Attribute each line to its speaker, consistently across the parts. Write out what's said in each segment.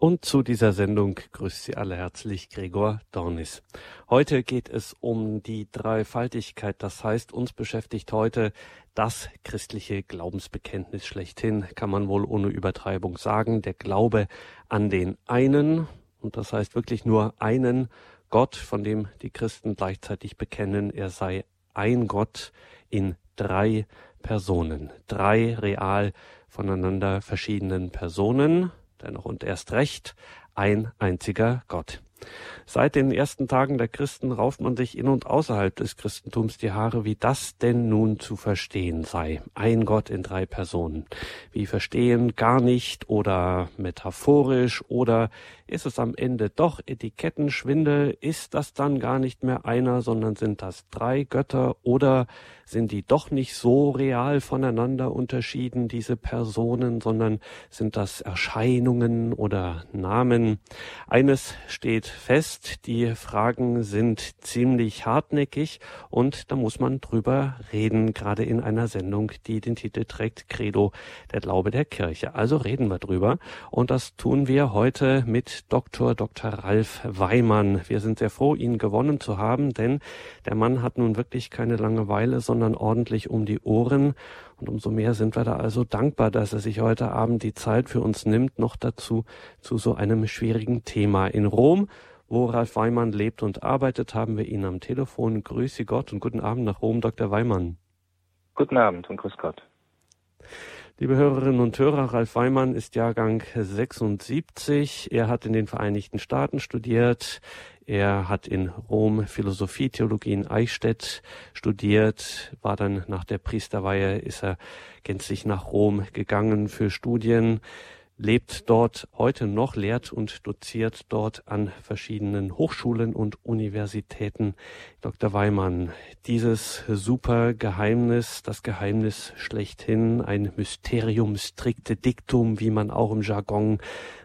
Speaker 1: Und zu dieser Sendung grüßt Sie alle herzlich Gregor Dornis. Heute geht es um die Dreifaltigkeit. Das heißt, uns beschäftigt heute das christliche Glaubensbekenntnis schlechthin, kann man wohl ohne Übertreibung sagen. Der Glaube an den einen, und das heißt wirklich nur einen Gott, von dem die Christen gleichzeitig bekennen, er sei ein Gott in drei Personen, drei real voneinander verschiedenen Personen, dennoch und erst recht ein einziger Gott. Seit den ersten Tagen der Christen rauft man sich in und außerhalb des Christentums die Haare, wie das denn nun zu verstehen sei. Ein Gott in drei Personen. Wie verstehen gar nicht oder metaphorisch oder ist es am Ende doch Etikettenschwindel? Ist das dann gar nicht mehr einer, sondern sind das drei Götter oder sind die doch nicht so real voneinander unterschieden, diese Personen, sondern sind das Erscheinungen oder Namen? Eines steht fest, die Fragen sind ziemlich hartnäckig und da muss man drüber reden, gerade in einer Sendung, die den Titel trägt Credo, der Glaube der Kirche. Also reden wir drüber und das tun wir heute mit Dr. Dr. Ralf Weimann. Wir sind sehr froh, ihn gewonnen zu haben, denn der Mann hat nun wirklich keine Langeweile, sondern ordentlich um die Ohren. Und umso mehr sind wir da also dankbar, dass er sich heute Abend die Zeit für uns nimmt, noch dazu zu so einem schwierigen Thema. In Rom, wo Ralf Weimann lebt und arbeitet, haben wir ihn am Telefon. Grüße Gott und guten Abend nach Rom, Dr. Weimann.
Speaker 2: Guten Abend und grüß Gott.
Speaker 1: Liebe Hörerinnen und Hörer, Ralf Weimann ist Jahrgang 76. Er hat in den Vereinigten Staaten studiert. Er hat in Rom Philosophie, Theologie in Eichstätt studiert, war dann nach der Priesterweihe, ist er gänzlich nach Rom gegangen für Studien lebt dort heute noch, lehrt und doziert dort an verschiedenen Hochschulen und Universitäten. Dr. Weimann, dieses super Geheimnis, das Geheimnis schlechthin, ein Mysterium stricte Dictum, wie man auch im Jargon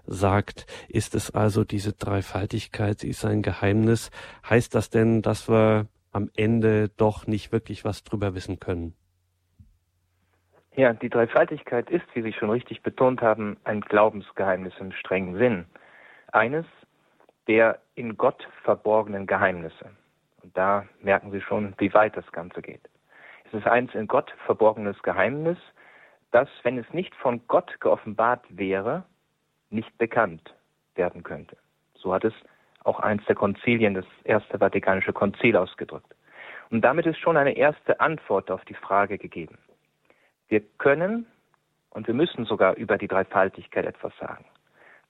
Speaker 1: sagt, ist es also diese Dreifaltigkeit, ist ein Geheimnis. Heißt das denn, dass wir am Ende doch nicht wirklich was drüber wissen können?
Speaker 2: Ja, die Dreifaltigkeit ist, wie Sie schon richtig betont haben, ein Glaubensgeheimnis im strengen Sinn. Eines der in Gott verborgenen Geheimnisse. Und da merken Sie schon, wie weit das Ganze geht. Es ist eins in Gott verborgenes Geheimnis, das, wenn es nicht von Gott geoffenbart wäre, nicht bekannt werden könnte. So hat es auch eins der Konzilien, das Erste Vatikanische Konzil, ausgedrückt. Und damit ist schon eine erste Antwort auf die Frage gegeben. Wir können und wir müssen sogar über die Dreifaltigkeit etwas sagen.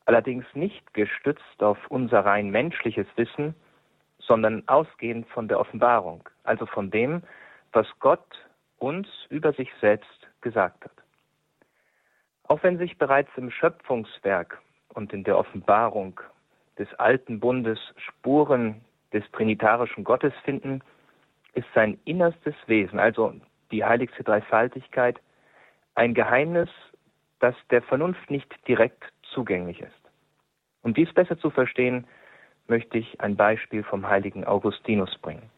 Speaker 2: Allerdings nicht gestützt auf unser rein menschliches Wissen, sondern ausgehend von der Offenbarung, also von dem, was Gott uns über sich selbst gesagt hat. Auch wenn sich bereits im Schöpfungswerk und in der Offenbarung des alten Bundes Spuren des trinitarischen Gottes finden, ist sein innerstes Wesen, also die heiligste Dreifaltigkeit, ein Geheimnis, das der Vernunft nicht direkt zugänglich ist. Um dies besser zu verstehen, möchte ich ein Beispiel vom heiligen Augustinus bringen.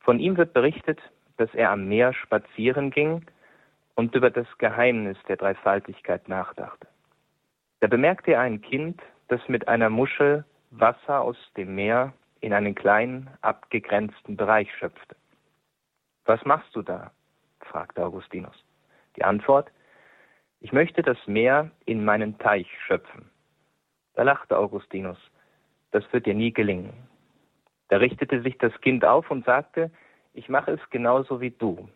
Speaker 2: Von ihm wird berichtet, dass er am Meer spazieren ging und über das Geheimnis der Dreifaltigkeit nachdachte. Da bemerkte er ein Kind, das mit einer Muschel Wasser aus dem Meer in einen kleinen, abgegrenzten Bereich schöpfte. Was machst du da? fragte Augustinus. Die Antwort, ich möchte das Meer in meinen Teich schöpfen. Da lachte Augustinus, das wird dir nie gelingen. Da richtete sich das Kind auf und sagte, ich mache es genauso wie du.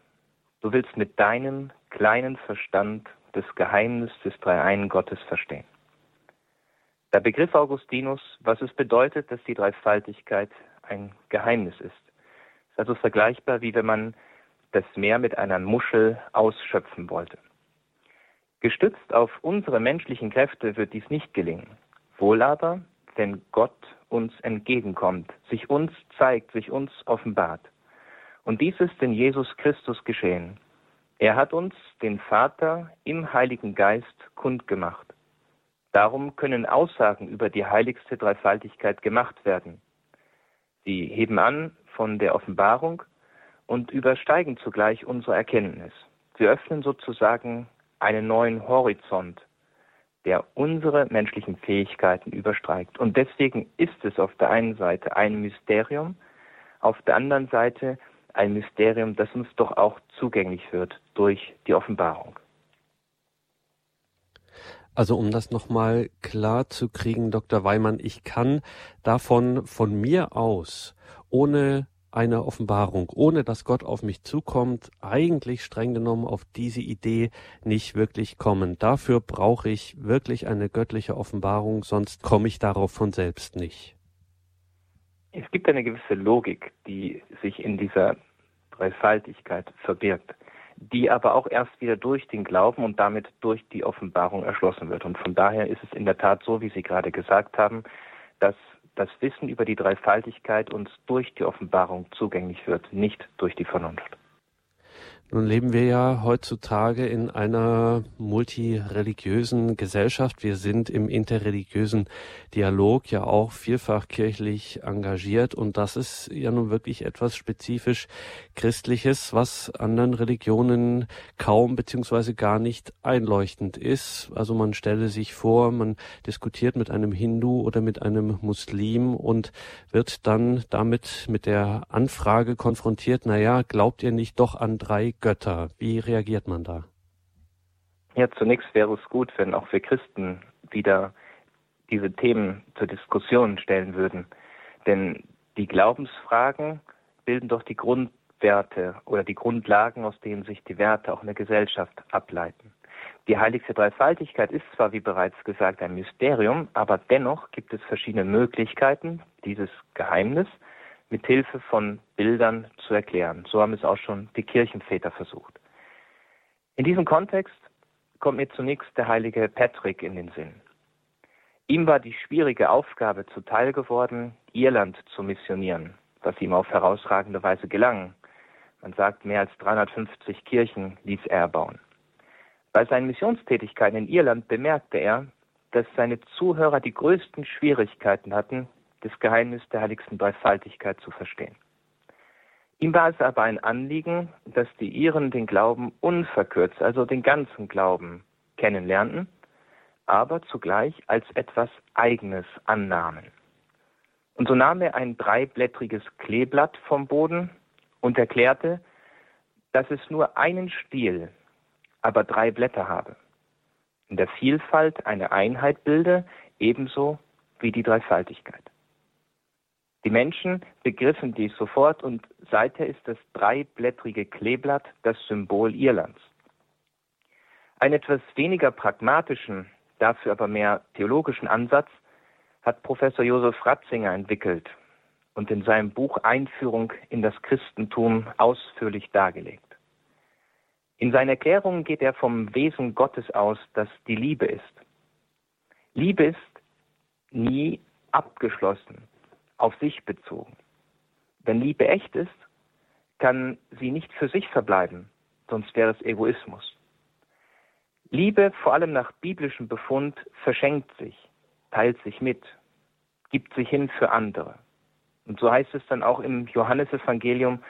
Speaker 2: Du willst mit deinem kleinen Verstand das Geheimnis des Dreieinen Gottes verstehen. Da begriff Augustinus, was es bedeutet, dass die Dreifaltigkeit ein Geheimnis ist. Es ist also vergleichbar, wie wenn man das Meer mit einer Muschel ausschöpfen wollte. Gestützt auf unsere menschlichen Kräfte wird dies nicht gelingen. Wohl aber, wenn Gott uns entgegenkommt, sich uns zeigt, sich uns offenbart. Und dies ist in Jesus Christus geschehen. Er hat uns den Vater im Heiligen Geist kundgemacht. Darum können Aussagen über die heiligste Dreifaltigkeit gemacht werden. Sie heben an von der Offenbarung und übersteigen zugleich unsere Erkenntnis. Sie öffnen sozusagen einen neuen Horizont, der unsere menschlichen Fähigkeiten übersteigt. Und deswegen ist es auf der einen Seite ein Mysterium, auf der anderen Seite ein Mysterium, das uns doch auch zugänglich wird durch die Offenbarung.
Speaker 1: Also um das nochmal klar zu kriegen, Dr. Weimann, ich kann davon von mir aus, ohne eine Offenbarung, ohne dass Gott auf mich zukommt, eigentlich streng genommen auf diese Idee nicht wirklich kommen. Dafür brauche ich wirklich eine göttliche Offenbarung, sonst komme ich darauf von selbst nicht.
Speaker 2: Es gibt eine gewisse Logik, die sich in dieser Dreifaltigkeit verbirgt, die aber auch erst wieder durch den Glauben und damit durch die Offenbarung erschlossen wird. Und von daher ist es in der Tat so, wie Sie gerade gesagt haben, dass das Wissen über die Dreifaltigkeit uns durch die Offenbarung zugänglich wird, nicht durch die Vernunft.
Speaker 1: Nun leben wir ja heutzutage in einer multireligiösen Gesellschaft. Wir sind im interreligiösen Dialog ja auch vielfach kirchlich engagiert und das ist ja nun wirklich etwas spezifisch Christliches, was anderen Religionen kaum beziehungsweise gar nicht einleuchtend ist. Also man stelle sich vor, man diskutiert mit einem Hindu oder mit einem Muslim und wird dann damit mit der Anfrage konfrontiert, naja, glaubt ihr nicht doch an drei Götter. Wie reagiert man da?
Speaker 2: Ja, zunächst wäre es gut, wenn auch wir Christen wieder diese Themen zur Diskussion stellen würden. Denn die Glaubensfragen bilden doch die Grundwerte oder die Grundlagen, aus denen sich die Werte auch in der Gesellschaft ableiten. Die heiligste Dreifaltigkeit ist zwar, wie bereits gesagt, ein Mysterium, aber dennoch gibt es verschiedene Möglichkeiten, dieses Geheimnis mit Hilfe von Bildern zu erklären. So haben es auch schon die Kirchenväter versucht. In diesem Kontext kommt mir zunächst der heilige Patrick in den Sinn. Ihm war die schwierige Aufgabe zuteil geworden, Irland zu missionieren, was ihm auf herausragende Weise gelang. Man sagt, mehr als 350 Kirchen ließ er erbauen. Bei seinen Missionstätigkeiten in Irland bemerkte er, dass seine Zuhörer die größten Schwierigkeiten hatten, das Geheimnis der heiligsten Dreifaltigkeit zu verstehen. Ihm war es aber ein Anliegen, dass die Iren den Glauben unverkürzt, also den ganzen Glauben, kennenlernten, aber zugleich als etwas Eigenes annahmen. Und so nahm er ein dreiblättriges Kleeblatt vom Boden und erklärte, dass es nur einen Stiel, aber drei Blätter habe, in der Vielfalt eine Einheit bilde, ebenso wie die Dreifaltigkeit. Die Menschen begriffen dies sofort und seither ist das dreiblättrige Kleeblatt das Symbol Irlands. Einen etwas weniger pragmatischen, dafür aber mehr theologischen Ansatz hat Professor Josef Ratzinger entwickelt und in seinem Buch Einführung in das Christentum ausführlich dargelegt. In seinen Erklärungen geht er vom Wesen Gottes aus, das die Liebe ist. Liebe ist nie abgeschlossen, auf sich bezogen. Wenn Liebe echt ist, kann sie nicht für sich verbleiben, sonst wäre es Egoismus. Liebe, vor allem nach biblischem Befund, verschenkt sich, teilt sich mit, gibt sich hin für andere. Und so heißt es dann auch im Johannesevangelium,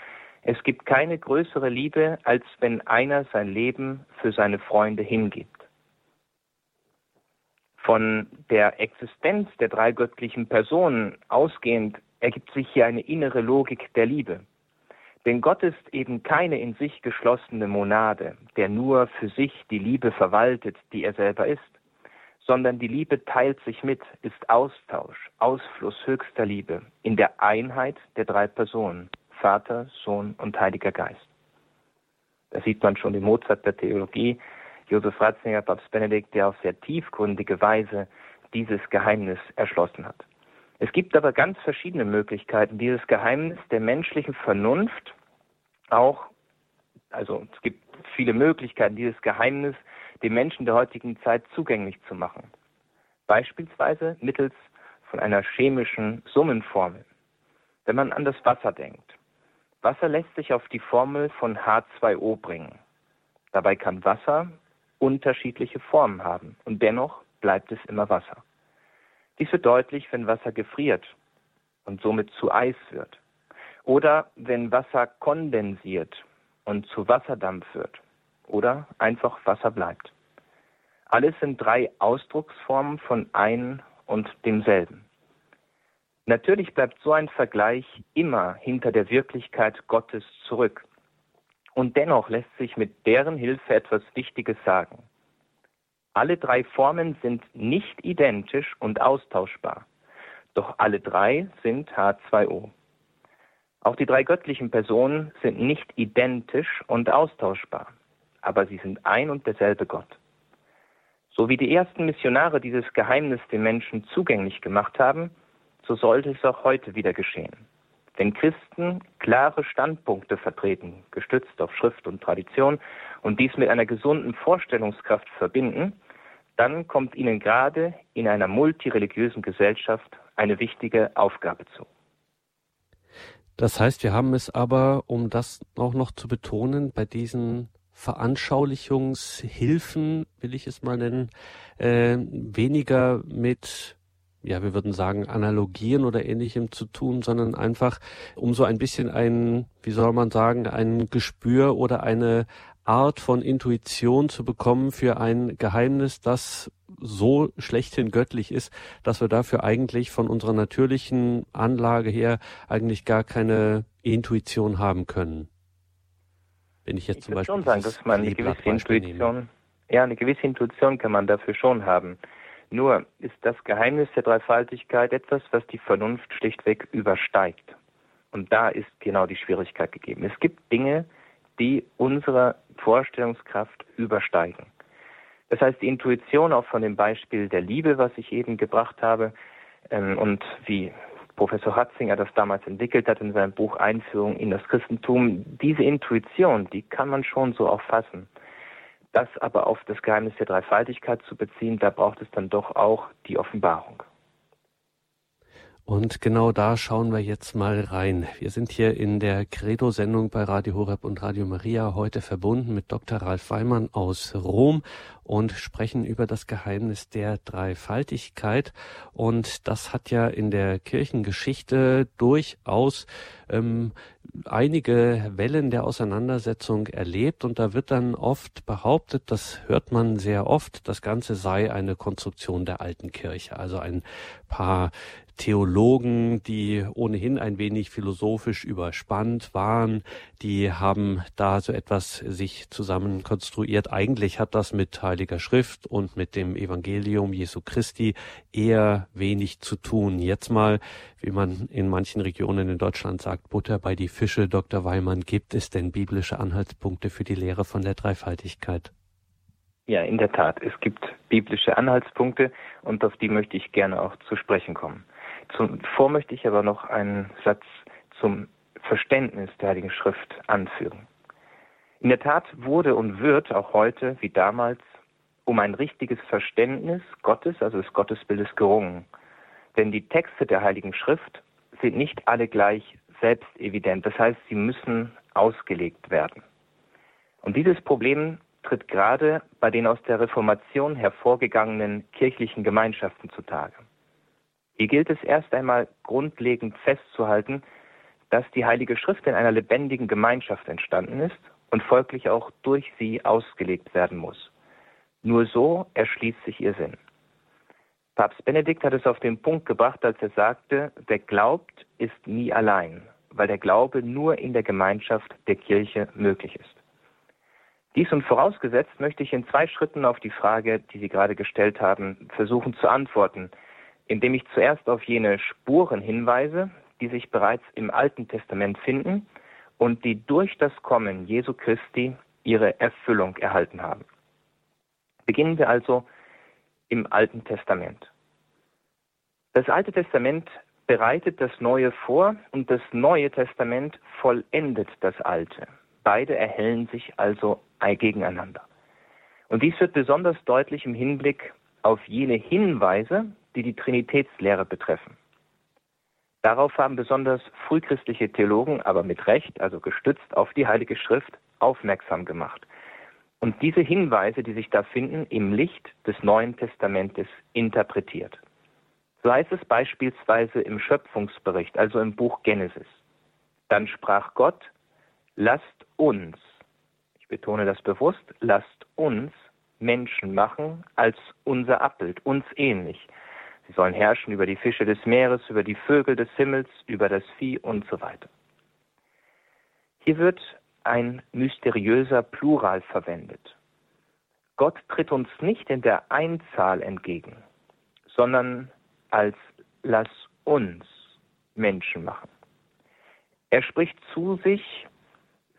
Speaker 2: es gibt keine größere Liebe, als wenn einer sein Leben für seine Freunde hingibt. Von der Existenz der drei göttlichen Personen ausgehend ergibt sich hier eine innere Logik der Liebe. Denn Gott ist eben keine in sich geschlossene Monade, der nur für sich die Liebe verwaltet, die er selber ist, sondern die Liebe teilt sich mit, ist Austausch, Ausfluss höchster Liebe in der Einheit der drei Personen, Vater, Sohn und Heiliger Geist. Da sieht man schon den Mozart der Theologie, Josef Ratzinger, Papst Benedikt, der auf sehr tiefgründige Weise dieses Geheimnis erschlossen hat. Es gibt aber ganz verschiedene Möglichkeiten, dieses Geheimnis der menschlichen Vernunft auch, also es gibt viele Möglichkeiten, dieses Geheimnis den Menschen der heutigen Zeit zugänglich zu machen. Beispielsweise mittels von einer chemischen Summenformel. Wenn man an das Wasser denkt. Wasser lässt sich auf die Formel von H2O bringen. Dabei kann Wasser unterschiedliche Formen haben und dennoch bleibt es immer Wasser. Dies wird deutlich, wenn Wasser gefriert und somit zu Eis wird oder wenn Wasser kondensiert und zu Wasserdampf wird oder einfach Wasser bleibt. Alles sind drei Ausdrucksformen von ein und demselben. Natürlich bleibt so ein Vergleich immer hinter der Wirklichkeit Gottes zurück. Und dennoch lässt sich mit deren Hilfe etwas Wichtiges sagen. Alle drei Formen sind nicht identisch und austauschbar, doch alle drei sind H2O. Auch die drei göttlichen Personen sind nicht identisch und austauschbar, aber sie sind ein und derselbe Gott. So wie die ersten Missionare dieses Geheimnis den Menschen zugänglich gemacht haben, so sollte es auch heute wieder geschehen. Wenn Christen klare Standpunkte vertreten, gestützt auf Schrift und Tradition, und dies mit einer gesunden Vorstellungskraft verbinden, dann kommt ihnen gerade in einer multireligiösen Gesellschaft eine wichtige Aufgabe zu.
Speaker 1: Das heißt, wir haben es aber, um das auch noch zu betonen, bei diesen Veranschaulichungshilfen, will ich es mal nennen, äh, weniger mit ja, wir würden sagen, Analogien oder ähnlichem zu tun, sondern einfach, um so ein bisschen ein, wie soll man sagen, ein Gespür oder eine Art von Intuition zu bekommen für ein Geheimnis, das so schlechthin göttlich ist, dass wir dafür eigentlich von unserer natürlichen Anlage her eigentlich gar keine Intuition haben können.
Speaker 2: Wenn ich jetzt ich zum Beispiel schon sagen, dass man eine gewisse Intuition, ja, eine gewisse Intuition kann man dafür schon haben. Nur ist das Geheimnis der Dreifaltigkeit etwas, was die Vernunft schlichtweg übersteigt. Und da ist genau die Schwierigkeit gegeben. Es gibt Dinge, die unsere Vorstellungskraft übersteigen. Das heißt, die Intuition auch von dem Beispiel der Liebe, was ich eben gebracht habe, ähm, und wie Professor Hatzinger das damals entwickelt hat in seinem Buch Einführung in das Christentum, diese Intuition, die kann man schon so auch fassen. Das aber auf das Geheimnis der Dreifaltigkeit zu beziehen, da braucht es dann doch auch die Offenbarung.
Speaker 1: Und genau da schauen wir jetzt mal rein. Wir sind hier in der Credo-Sendung bei Radio Horeb und Radio Maria heute verbunden mit Dr. Ralf Weimann aus Rom und sprechen über das Geheimnis der Dreifaltigkeit. Und das hat ja in der Kirchengeschichte durchaus ähm, einige Wellen der Auseinandersetzung erlebt und da wird dann oft behauptet, das hört man sehr oft, das Ganze sei eine Konstruktion der alten Kirche, also ein paar Theologen, die ohnehin ein wenig philosophisch überspannt waren, die haben da so etwas sich zusammen konstruiert. Eigentlich hat das mit Heiliger Schrift und mit dem Evangelium Jesu Christi eher wenig zu tun. Jetzt mal, wie man in manchen Regionen in Deutschland sagt, Butter bei die Fische. Dr. Weimann, gibt es denn biblische Anhaltspunkte für die Lehre von der Dreifaltigkeit?
Speaker 2: Ja, in der Tat. Es gibt biblische Anhaltspunkte und auf die möchte ich gerne auch zu sprechen kommen. Zuvor möchte ich aber noch einen Satz zum Verständnis der Heiligen Schrift anführen. In der Tat wurde und wird auch heute, wie damals, um ein richtiges Verständnis Gottes, also des Gottesbildes, gerungen. Denn die Texte der Heiligen Schrift sind nicht alle gleich selbstevident. Das heißt, sie müssen ausgelegt werden. Und dieses Problem tritt gerade bei den aus der Reformation hervorgegangenen kirchlichen Gemeinschaften zutage. Hier gilt es erst einmal grundlegend festzuhalten, dass die Heilige Schrift in einer lebendigen Gemeinschaft entstanden ist und folglich auch durch sie ausgelegt werden muss. Nur so erschließt sich ihr Sinn. Papst Benedikt hat es auf den Punkt gebracht, als er sagte, wer glaubt, ist nie allein, weil der Glaube nur in der Gemeinschaft der Kirche möglich ist. Dies und vorausgesetzt möchte ich in zwei Schritten auf die Frage, die Sie gerade gestellt haben, versuchen zu antworten, indem ich zuerst auf jene Spuren hinweise, die sich bereits im Alten Testament finden und die durch das Kommen Jesu Christi ihre Erfüllung erhalten haben. Beginnen wir also im Alten Testament. Das Alte Testament bereitet das Neue vor und das Neue Testament vollendet das Alte. Beide erhellen sich also gegeneinander. Und dies wird besonders deutlich im Hinblick auf jene Hinweise, die die Trinitätslehre betreffen. Darauf haben besonders frühchristliche Theologen aber mit Recht, also gestützt auf die Heilige Schrift, aufmerksam gemacht. Und diese Hinweise, die sich da finden, im Licht des Neuen Testamentes interpretiert. So heißt es beispielsweise im Schöpfungsbericht, also im Buch Genesis. Dann sprach Gott, lasst uns, ich betone das bewusst, lasst uns Menschen machen als unser Abbild, uns ähnlich. Sie sollen herrschen über die Fische des Meeres, über die Vögel des Himmels, über das Vieh und so weiter. Hier wird ein mysteriöser Plural verwendet. Gott tritt uns nicht in der Einzahl entgegen, sondern als lass uns Menschen machen. Er spricht zu sich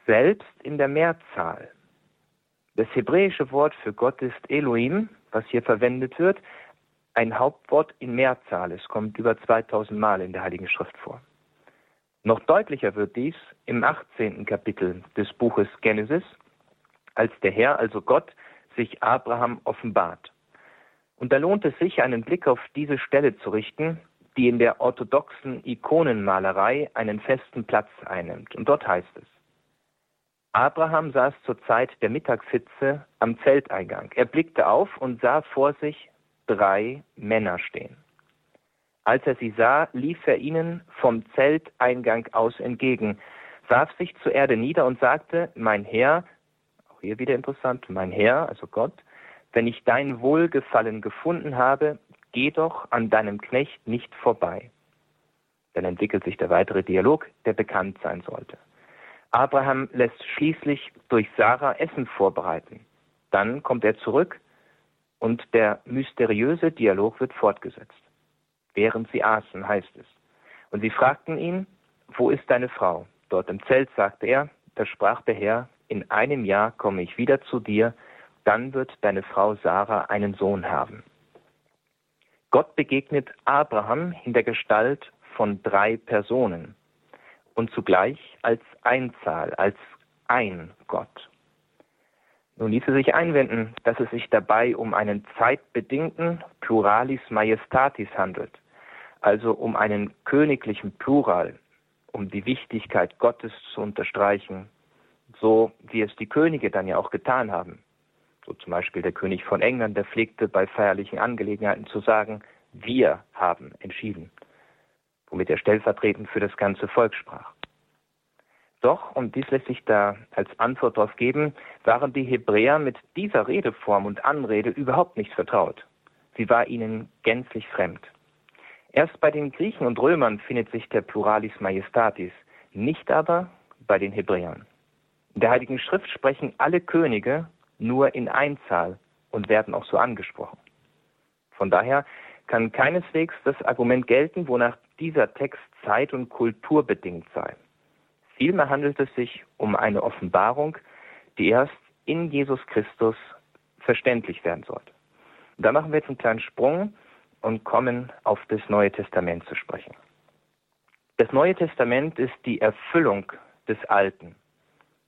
Speaker 2: selbst in der Mehrzahl. Das hebräische Wort für Gott ist Elohim, was hier verwendet wird, ein Hauptwort in Mehrzahl. Es kommt über 2000 Mal in der Heiligen Schrift vor. Noch deutlicher wird dies im 18. Kapitel des Buches Genesis, als der Herr, also Gott, sich Abraham offenbart. Und da lohnt es sich, einen Blick auf diese Stelle zu richten, die in der orthodoxen Ikonenmalerei einen festen Platz einnimmt. Und dort heißt es, Abraham saß zur Zeit der Mittagshitze am Zelteingang. Er blickte auf und sah vor sich drei Männer stehen. Als er sie sah, lief er ihnen vom Zelteingang aus entgegen, warf sich zur Erde nieder und sagte, mein Herr, auch hier wieder interessant, mein Herr, also Gott, wenn ich dein Wohlgefallen gefunden habe, geh doch an deinem Knecht nicht vorbei. Dann entwickelt sich der weitere Dialog, der bekannt sein sollte. Abraham lässt schließlich durch Sarah Essen vorbereiten. Dann kommt er zurück und der mysteriöse Dialog wird fortgesetzt. Während sie aßen, heißt es. Und sie fragten ihn, wo ist deine Frau? Dort im Zelt sagte er, da sprach der Herr, in einem Jahr komme ich wieder zu dir, dann wird deine Frau Sarah einen Sohn haben. Gott begegnet Abraham in der Gestalt von drei Personen und zugleich als Einzahl, als ein Gott. Nun ließe sich einwenden, dass es sich dabei um einen zeitbedingten Pluralis Majestatis handelt, also um einen königlichen Plural, um die Wichtigkeit Gottes zu unterstreichen, so wie es die Könige dann ja auch getan haben. So zum Beispiel der König von England, der pflegte bei feierlichen Angelegenheiten zu sagen, wir haben entschieden womit er stellvertretend für das ganze Volk sprach. Doch, und dies lässt sich da als Antwort darauf geben, waren die Hebräer mit dieser Redeform und Anrede überhaupt nicht vertraut. Sie war ihnen gänzlich fremd. Erst bei den Griechen und Römern findet sich der Pluralis Majestatis, nicht aber bei den Hebräern. In der Heiligen Schrift sprechen alle Könige nur in Einzahl und werden auch so angesprochen. Von daher kann keineswegs das Argument gelten, wonach dieser Text zeit- und kulturbedingt sei. Vielmehr handelt es sich um eine Offenbarung, die erst in Jesus Christus verständlich werden sollte. Da machen wir jetzt einen kleinen Sprung und kommen auf das Neue Testament zu sprechen. Das Neue Testament ist die Erfüllung des Alten.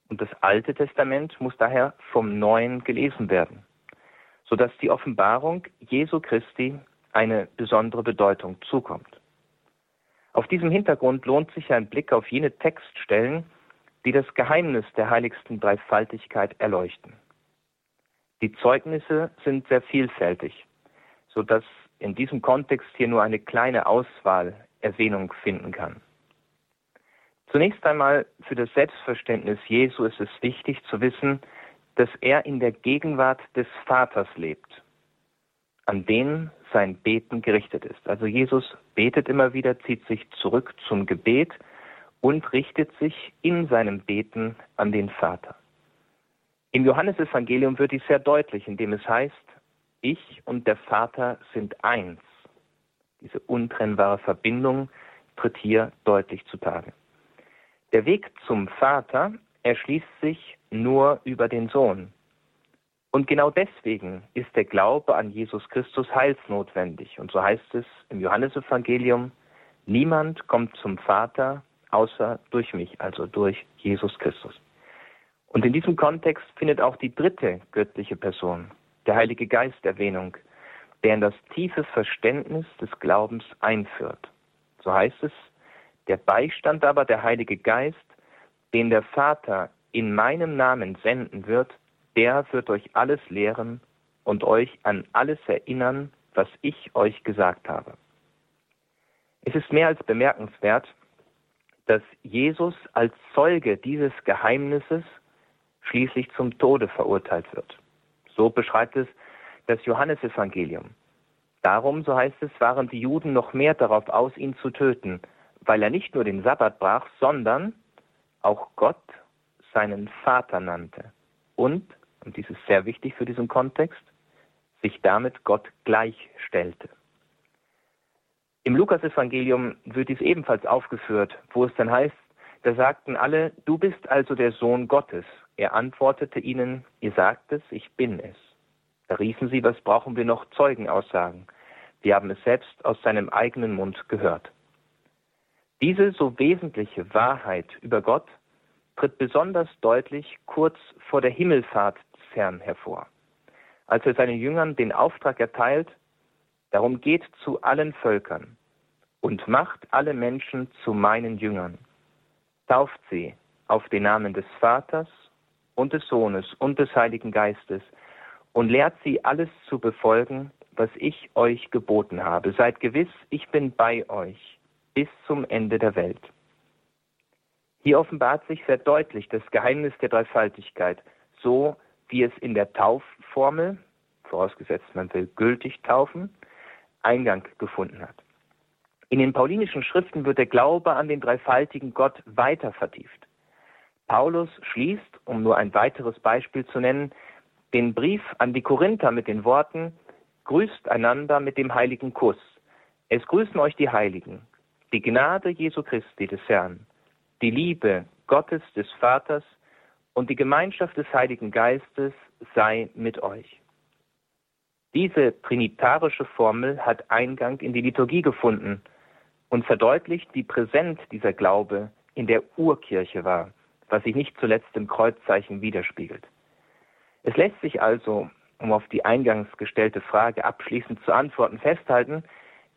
Speaker 2: Und das Alte Testament muss daher vom Neuen gelesen werden, sodass die Offenbarung Jesu Christi eine besondere Bedeutung zukommt. Auf diesem Hintergrund lohnt sich ein Blick auf jene Textstellen, die das Geheimnis der heiligsten Dreifaltigkeit erleuchten. Die Zeugnisse sind sehr vielfältig, so dass in diesem Kontext hier nur eine kleine Auswahl Erwähnung finden kann. Zunächst einmal für das Selbstverständnis Jesu ist es wichtig zu wissen, dass er in der Gegenwart des Vaters lebt an den sein Beten gerichtet ist. Also Jesus betet immer wieder, zieht sich zurück zum Gebet und richtet sich in seinem Beten an den Vater. Im Johannesevangelium wird dies sehr deutlich, indem es heißt, ich und der Vater sind eins. Diese untrennbare Verbindung tritt hier deutlich zutage. Der Weg zum Vater erschließt sich nur über den Sohn. Und genau deswegen ist der Glaube an Jesus Christus heilsnotwendig. Und so heißt es im Johannesevangelium, niemand kommt zum Vater außer durch mich, also durch Jesus Christus. Und in diesem Kontext findet auch die dritte göttliche Person, der Heilige Geist, Erwähnung, der in das tiefe Verständnis des Glaubens einführt. So heißt es, der Beistand aber, der Heilige Geist, den der Vater in meinem Namen senden wird, der wird euch alles lehren und euch an alles erinnern, was ich euch gesagt habe. Es ist mehr als bemerkenswert, dass Jesus als Zeuge dieses Geheimnisses schließlich zum Tode verurteilt wird. So beschreibt es das Johannesevangelium. Darum, so heißt es, waren die Juden noch mehr darauf aus, ihn zu töten, weil er nicht nur den Sabbat brach, sondern auch Gott seinen Vater nannte und, und dies ist sehr wichtig für diesen Kontext, sich damit Gott gleichstellte. Im Lukasevangelium wird dies ebenfalls aufgeführt, wo es dann heißt, da sagten alle, du bist also der Sohn Gottes. Er antwortete ihnen, ihr sagt es, ich bin es. Da riefen sie, was brauchen wir noch Zeugenaussagen? Wir haben es selbst aus seinem eigenen Mund gehört. Diese so wesentliche Wahrheit über Gott tritt besonders deutlich kurz vor der Himmelfahrt Herrn hervor, als er seinen Jüngern den Auftrag erteilt, darum geht zu allen Völkern und macht alle Menschen zu meinen Jüngern tauft sie auf den Namen des Vaters und des Sohnes und des Heiligen Geistes und lehrt sie alles zu befolgen, was ich euch geboten habe. Seid gewiss, ich bin bei euch bis zum Ende der Welt. Hier offenbart sich sehr deutlich das Geheimnis der Dreifaltigkeit, so wie es in der Taufformel, vorausgesetzt man will gültig taufen, Eingang gefunden hat. In den paulinischen Schriften wird der Glaube an den dreifaltigen Gott weiter vertieft. Paulus schließt, um nur ein weiteres Beispiel zu nennen, den Brief an die Korinther mit den Worten Grüßt einander mit dem heiligen Kuss. Es grüßen euch die Heiligen. Die Gnade Jesu Christi des Herrn, die Liebe Gottes des Vaters und die Gemeinschaft des Heiligen Geistes sei mit euch. Diese trinitarische Formel hat Eingang in die Liturgie gefunden – und verdeutlicht, wie präsent dieser Glaube in der Urkirche war, was sich nicht zuletzt im Kreuzzeichen widerspiegelt. Es lässt sich also, um auf die eingangs gestellte Frage abschließend zu antworten, festhalten,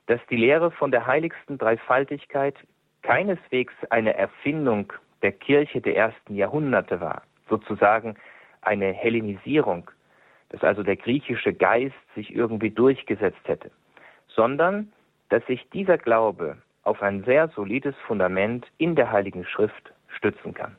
Speaker 2: dass die Lehre von der heiligsten Dreifaltigkeit keineswegs eine Erfindung der Kirche der ersten Jahrhunderte war, sozusagen eine Hellenisierung, dass also der griechische Geist sich irgendwie durchgesetzt hätte, sondern dass sich dieser Glaube auf ein sehr solides Fundament in der Heiligen Schrift stützen kann.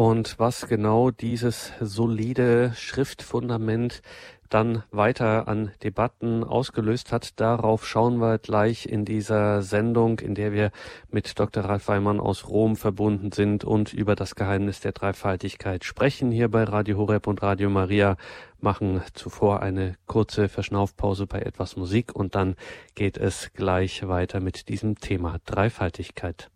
Speaker 1: Und was genau dieses solide Schriftfundament dann weiter an Debatten ausgelöst hat. Darauf schauen wir gleich in dieser Sendung, in der wir mit Dr. Ralf Weimann aus Rom verbunden sind und über das Geheimnis der Dreifaltigkeit sprechen. Hier bei Radio Horeb und Radio Maria machen zuvor eine kurze Verschnaufpause bei etwas Musik und dann geht es gleich weiter mit diesem Thema Dreifaltigkeit.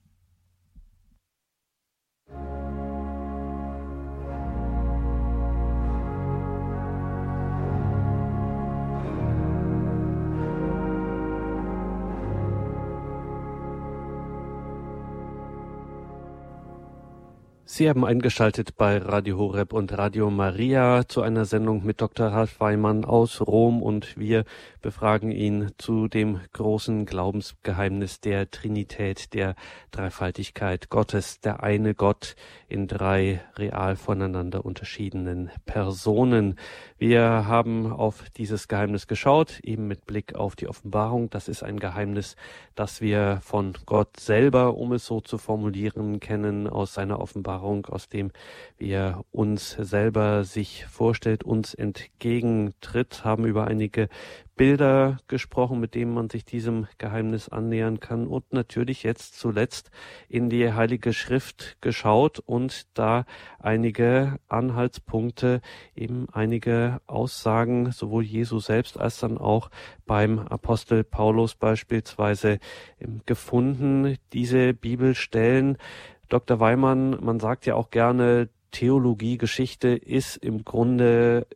Speaker 1: Sie haben eingeschaltet bei Radio Horeb und Radio Maria zu einer Sendung mit Dr. Ralf Weimann aus Rom und wir befragen ihn zu dem großen Glaubensgeheimnis der Trinität, der Dreifaltigkeit Gottes, der eine Gott in drei real voneinander unterschiedenen Personen. Wir haben auf dieses Geheimnis geschaut, eben mit Blick auf die Offenbarung. Das ist ein Geheimnis, das wir von Gott selber, um es so zu formulieren, kennen aus seiner Offenbarung, aus dem, wie er uns selber sich vorstellt, uns entgegentritt, haben über einige Bilder gesprochen, mit denen man sich diesem Geheimnis annähern kann und natürlich jetzt zuletzt in die Heilige Schrift geschaut und da einige Anhaltspunkte, eben einige Aussagen sowohl Jesu selbst als dann auch beim Apostel Paulus beispielsweise ähm, gefunden. Diese Bibelstellen, Dr. Weimann, man sagt ja auch gerne, Theologie, Geschichte ist im Grunde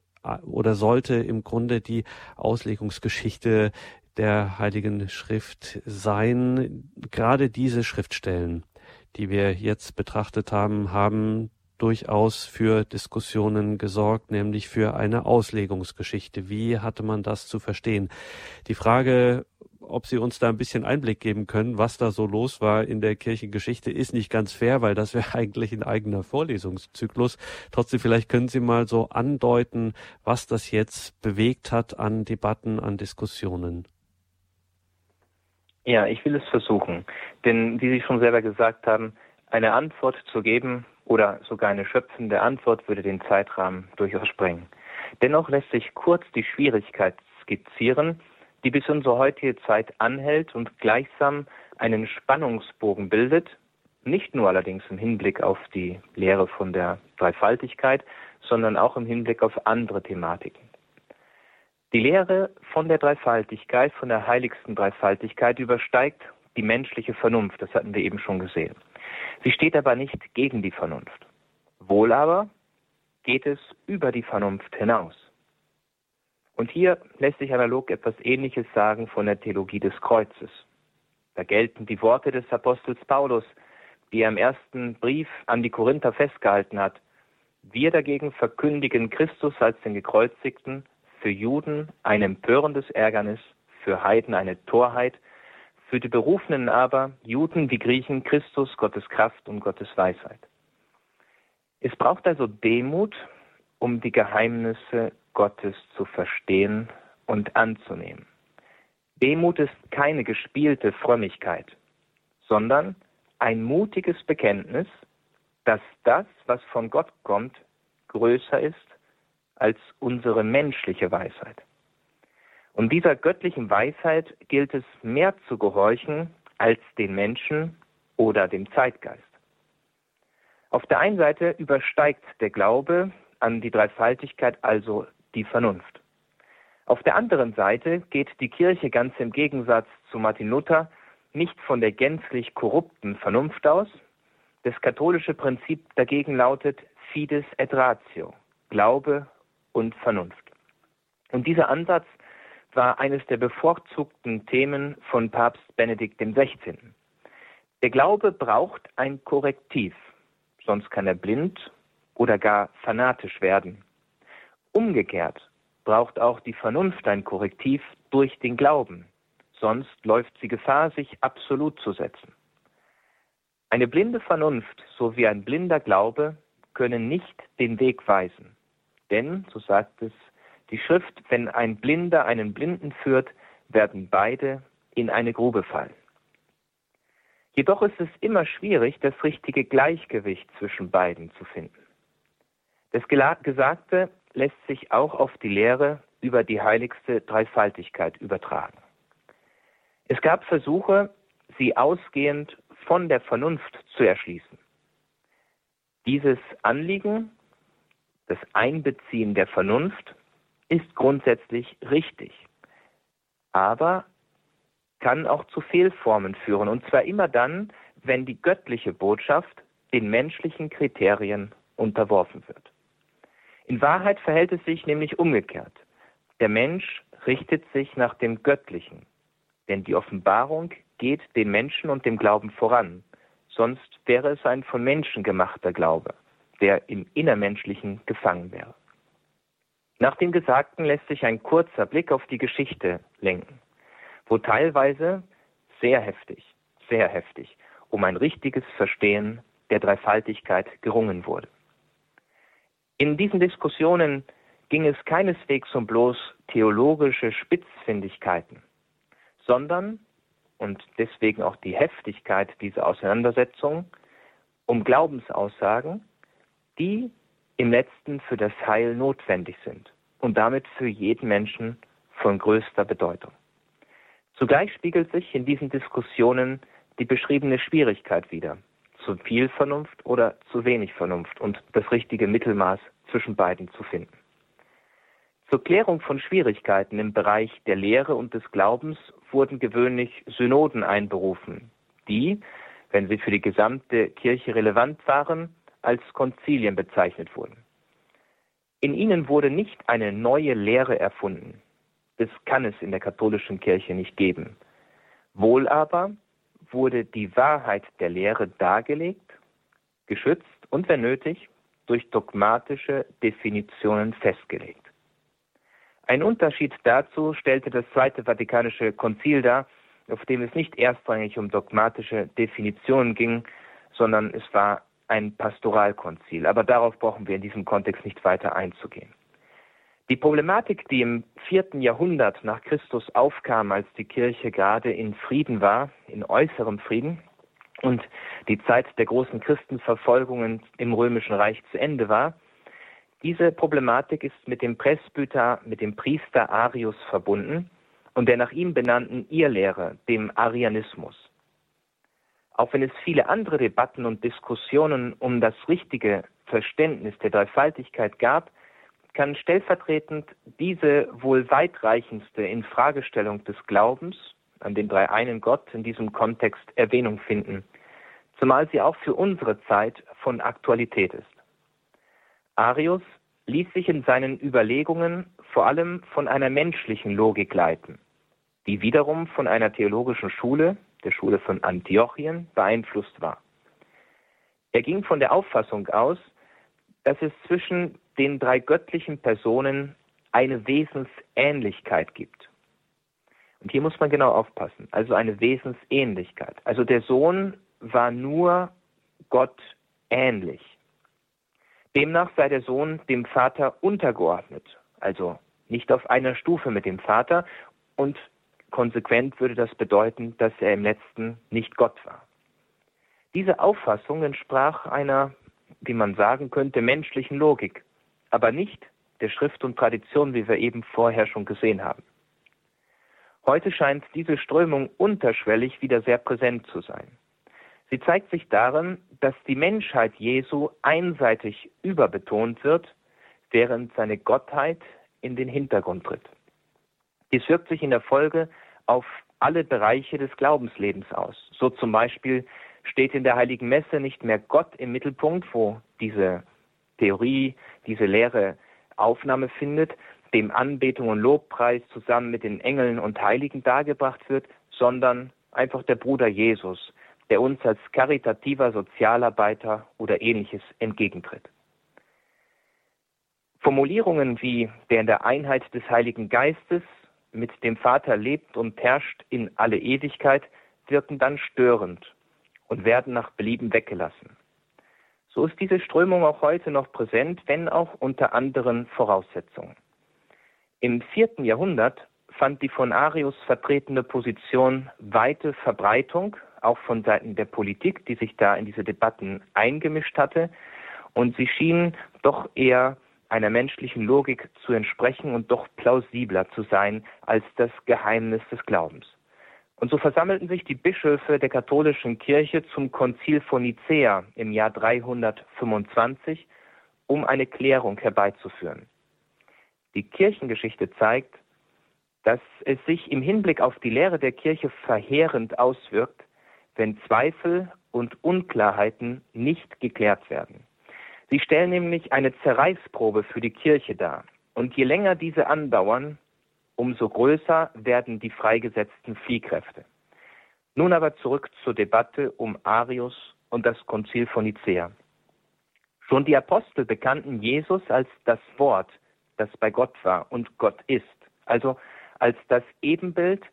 Speaker 1: oder sollte im Grunde die Auslegungsgeschichte der Heiligen Schrift sein. Gerade diese Schriftstellen, die wir jetzt betrachtet haben, haben durchaus für Diskussionen gesorgt, nämlich für eine Auslegungsgeschichte. Wie hatte man das zu verstehen? Die Frage, ob Sie uns da ein bisschen Einblick geben können, was da so los war in der Kirchengeschichte, ist nicht ganz fair, weil das wäre eigentlich ein eigener Vorlesungszyklus. Trotzdem, vielleicht können Sie mal so andeuten, was das jetzt bewegt hat an Debatten, an Diskussionen.
Speaker 2: Ja, ich will es versuchen. Denn, wie Sie schon selber gesagt haben, eine Antwort zu geben oder sogar eine schöpfende Antwort würde den Zeitrahmen durchaus sprengen. Dennoch lässt sich kurz die Schwierigkeit skizzieren, die bis unsere heutige Zeit anhält und gleichsam einen Spannungsbogen bildet, nicht nur allerdings im Hinblick auf die Lehre von der Dreifaltigkeit, sondern auch im Hinblick auf andere Thematiken. Die Lehre von der Dreifaltigkeit, von der heiligsten Dreifaltigkeit übersteigt die menschliche Vernunft, das hatten wir eben schon gesehen. Sie steht aber nicht gegen die Vernunft. Wohl aber geht es über die Vernunft hinaus. Und hier lässt sich analog etwas Ähnliches sagen von der Theologie des Kreuzes. Da gelten die Worte des Apostels Paulus, die er im ersten Brief an die Korinther festgehalten hat. Wir dagegen verkündigen Christus als den Gekreuzigten, für Juden ein empörendes Ärgernis, für Heiden eine Torheit, für die Berufenen aber, Juden wie Griechen, Christus, Gottes Kraft und Gottes Weisheit. Es braucht also Demut, um die Geheimnisse Gottes zu verstehen und anzunehmen. Demut ist keine gespielte Frömmigkeit, sondern ein mutiges Bekenntnis, dass das, was von Gott kommt, größer ist als unsere menschliche Weisheit. Und dieser göttlichen Weisheit gilt es mehr zu gehorchen als den Menschen oder dem Zeitgeist. Auf der einen Seite übersteigt der Glaube an die Dreifaltigkeit also die Vernunft. Auf der anderen Seite geht die Kirche ganz im Gegensatz zu Martin Luther nicht von der gänzlich korrupten Vernunft aus. Das katholische Prinzip dagegen lautet Fides et Ratio, Glaube und Vernunft. Und dieser Ansatz war eines der bevorzugten Themen von Papst Benedikt XVI. Der Glaube braucht ein Korrektiv, sonst kann er blind oder gar fanatisch werden. Umgekehrt braucht auch die Vernunft ein Korrektiv durch den Glauben, sonst läuft sie Gefahr, sich absolut zu setzen. Eine blinde Vernunft sowie ein blinder Glaube können nicht den Weg weisen. Denn, so sagt es die Schrift, wenn ein Blinder einen Blinden führt, werden beide in eine Grube fallen. Jedoch ist es immer schwierig, das richtige Gleichgewicht zwischen beiden zu finden. Das Gesagte lässt sich auch auf die Lehre über die heiligste Dreifaltigkeit übertragen. Es gab Versuche, sie ausgehend von der Vernunft zu erschließen. Dieses Anliegen, das Einbeziehen der Vernunft, ist grundsätzlich richtig, aber kann auch zu Fehlformen führen, und zwar immer dann, wenn die göttliche Botschaft den menschlichen Kriterien unterworfen wird. In Wahrheit verhält es sich nämlich umgekehrt. Der Mensch richtet sich nach dem Göttlichen, denn die Offenbarung geht dem Menschen und dem Glauben voran, sonst wäre es ein von Menschen gemachter Glaube, der im Innermenschlichen gefangen wäre. Nach dem Gesagten lässt sich ein kurzer Blick auf die Geschichte lenken, wo teilweise sehr heftig, sehr heftig um ein richtiges Verstehen der Dreifaltigkeit gerungen wurde. In diesen Diskussionen ging es keineswegs um bloß theologische Spitzfindigkeiten, sondern, und deswegen auch die Heftigkeit dieser Auseinandersetzung, um Glaubensaussagen, die im letzten für das Heil notwendig sind und damit für jeden Menschen von größter Bedeutung. Zugleich spiegelt sich in diesen Diskussionen die beschriebene Schwierigkeit wider, zu viel Vernunft oder zu wenig Vernunft und das richtige Mittelmaß zwischen beiden zu finden. Zur Klärung von Schwierigkeiten im Bereich der Lehre und des Glaubens wurden gewöhnlich Synoden einberufen, die, wenn sie für die gesamte Kirche relevant waren, als Konzilien bezeichnet wurden. In ihnen wurde nicht eine neue Lehre erfunden. Das kann es in der katholischen Kirche nicht geben. Wohl aber wurde die Wahrheit der Lehre dargelegt, geschützt und, wenn nötig, durch dogmatische Definitionen festgelegt. Ein Unterschied dazu stellte das Zweite Vatikanische Konzil dar, auf dem es nicht erstrangig um dogmatische Definitionen ging, sondern es war ein Pastoralkonzil. Aber darauf brauchen wir in diesem Kontext nicht weiter einzugehen. Die Problematik, die im vierten Jahrhundert nach Christus aufkam, als die Kirche gerade in Frieden war, in äußerem Frieden, und die Zeit der großen Christenverfolgungen im Römischen Reich zu Ende war. Diese Problematik ist mit dem Presbyter, mit dem Priester Arius verbunden und der nach ihm benannten Irrlehre, dem Arianismus. Auch wenn es viele andere Debatten und Diskussionen um das richtige Verständnis der Dreifaltigkeit gab, kann stellvertretend diese wohl weitreichendste Infragestellung des Glaubens an den drei einen Gott in diesem Kontext Erwähnung finden, zumal sie auch für unsere Zeit von Aktualität ist. Arius ließ sich in seinen Überlegungen vor allem von einer menschlichen Logik leiten, die wiederum von einer theologischen Schule, der Schule von Antiochien, beeinflusst war. Er ging von der Auffassung aus, dass es zwischen den drei göttlichen Personen eine Wesensähnlichkeit gibt. Und hier muss man genau aufpassen. Also eine Wesensähnlichkeit. Also der Sohn war nur Gott ähnlich. Demnach sei der Sohn dem Vater untergeordnet, also nicht auf einer Stufe mit dem Vater und konsequent würde das bedeuten, dass er im letzten nicht Gott war. Diese Auffassung entsprach einer, wie man sagen könnte, menschlichen Logik, aber nicht der Schrift und Tradition, wie wir eben vorher schon gesehen haben. Heute scheint diese Strömung unterschwellig wieder sehr präsent zu sein. Sie zeigt sich darin, dass die Menschheit Jesu einseitig überbetont wird, während seine Gottheit in den Hintergrund tritt. Dies wirkt sich in der Folge auf alle Bereiche des Glaubenslebens aus. So zum Beispiel steht in der Heiligen Messe nicht mehr Gott im Mittelpunkt, wo diese Theorie, diese Lehre Aufnahme findet, dem Anbetung und Lobpreis zusammen mit den Engeln und Heiligen dargebracht wird, sondern einfach der Bruder Jesus, der uns als karitativer Sozialarbeiter oder ähnliches entgegentritt. Formulierungen wie der in der Einheit des Heiligen Geistes mit dem Vater lebt und herrscht in alle Ewigkeit wirken dann störend und werden nach Belieben weggelassen. So ist diese Strömung auch heute noch präsent, wenn auch unter anderen Voraussetzungen. Im vierten Jahrhundert fand die von Arius vertretene Position weite Verbreitung, auch von Seiten der Politik, die sich da in diese Debatten eingemischt hatte. Und sie schienen doch eher einer menschlichen Logik zu entsprechen und doch plausibler zu sein als das Geheimnis des Glaubens. Und so versammelten sich die Bischöfe der katholischen Kirche zum Konzil von Nicea im Jahr 325, um eine Klärung herbeizuführen. Die Kirchengeschichte zeigt, dass es sich im Hinblick auf die Lehre der Kirche verheerend auswirkt, wenn Zweifel und Unklarheiten nicht geklärt werden. Sie stellen nämlich eine Zerreißprobe für die Kirche dar. Und je länger diese andauern, umso größer werden die freigesetzten Fliehkräfte. Nun aber zurück zur Debatte um Arius und das Konzil von Nicea. Schon die Apostel bekannten Jesus als das Wort, das bei Gott war und Gott ist. Also als das Ebenbild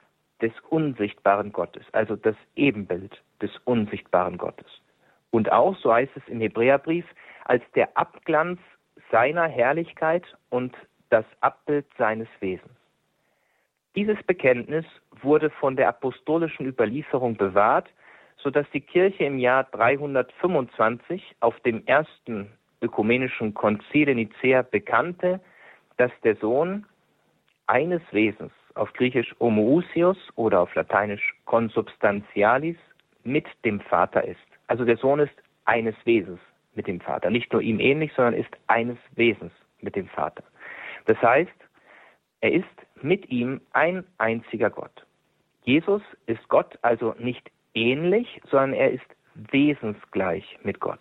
Speaker 2: des unsichtbaren Gottes, also das Ebenbild des unsichtbaren Gottes. Und auch, so heißt es im Hebräerbrief, als der Abglanz seiner Herrlichkeit und das Abbild seines Wesens. Dieses Bekenntnis wurde von der apostolischen Überlieferung bewahrt, sodass die Kirche im Jahr 325 auf dem ersten ökumenischen Konzil in Nicea bekannte, dass der Sohn eines Wesens, auf Griechisch homoousios oder auf Lateinisch consubstantialis, mit dem Vater ist. Also der Sohn ist eines Wesens mit dem Vater. Nicht nur ihm ähnlich, sondern ist eines Wesens mit dem Vater. Das heißt, er ist mit ihm ein einziger Gott. Jesus ist Gott also nicht ähnlich, sondern er ist wesensgleich mit Gott.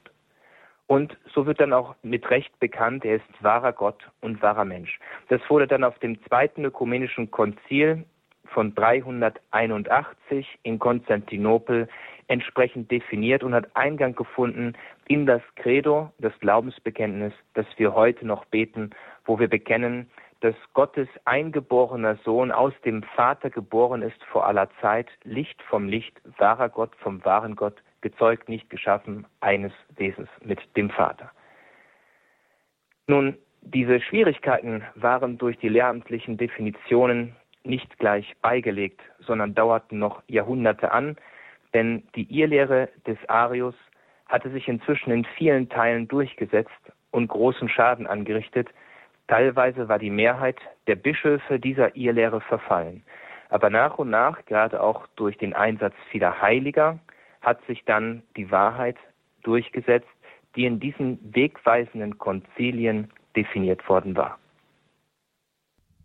Speaker 2: Und so wird dann auch mit Recht bekannt, er ist wahrer Gott und wahrer Mensch. Das wurde dann auf dem zweiten ökumenischen Konzil von 381 in Konstantinopel entsprechend definiert und hat Eingang gefunden in das Credo, das Glaubensbekenntnis, das wir heute noch beten, wo wir bekennen, dass Gottes eingeborener Sohn aus dem Vater geboren ist vor aller Zeit, Licht vom Licht, wahrer Gott vom wahren Gott, gezeugt, nicht geschaffen, eines Wesens mit dem Vater. Nun, diese Schwierigkeiten waren durch die lehramtlichen Definitionen nicht gleich beigelegt, sondern dauerten noch Jahrhunderte an, denn die Irrlehre des Arius hatte sich inzwischen in vielen Teilen durchgesetzt und großen Schaden angerichtet. Teilweise war die Mehrheit der Bischöfe dieser Irrlehre verfallen. Aber nach und nach, gerade auch durch den Einsatz vieler Heiliger, hat sich dann die Wahrheit durchgesetzt, die in diesen wegweisenden Konzilien definiert worden war.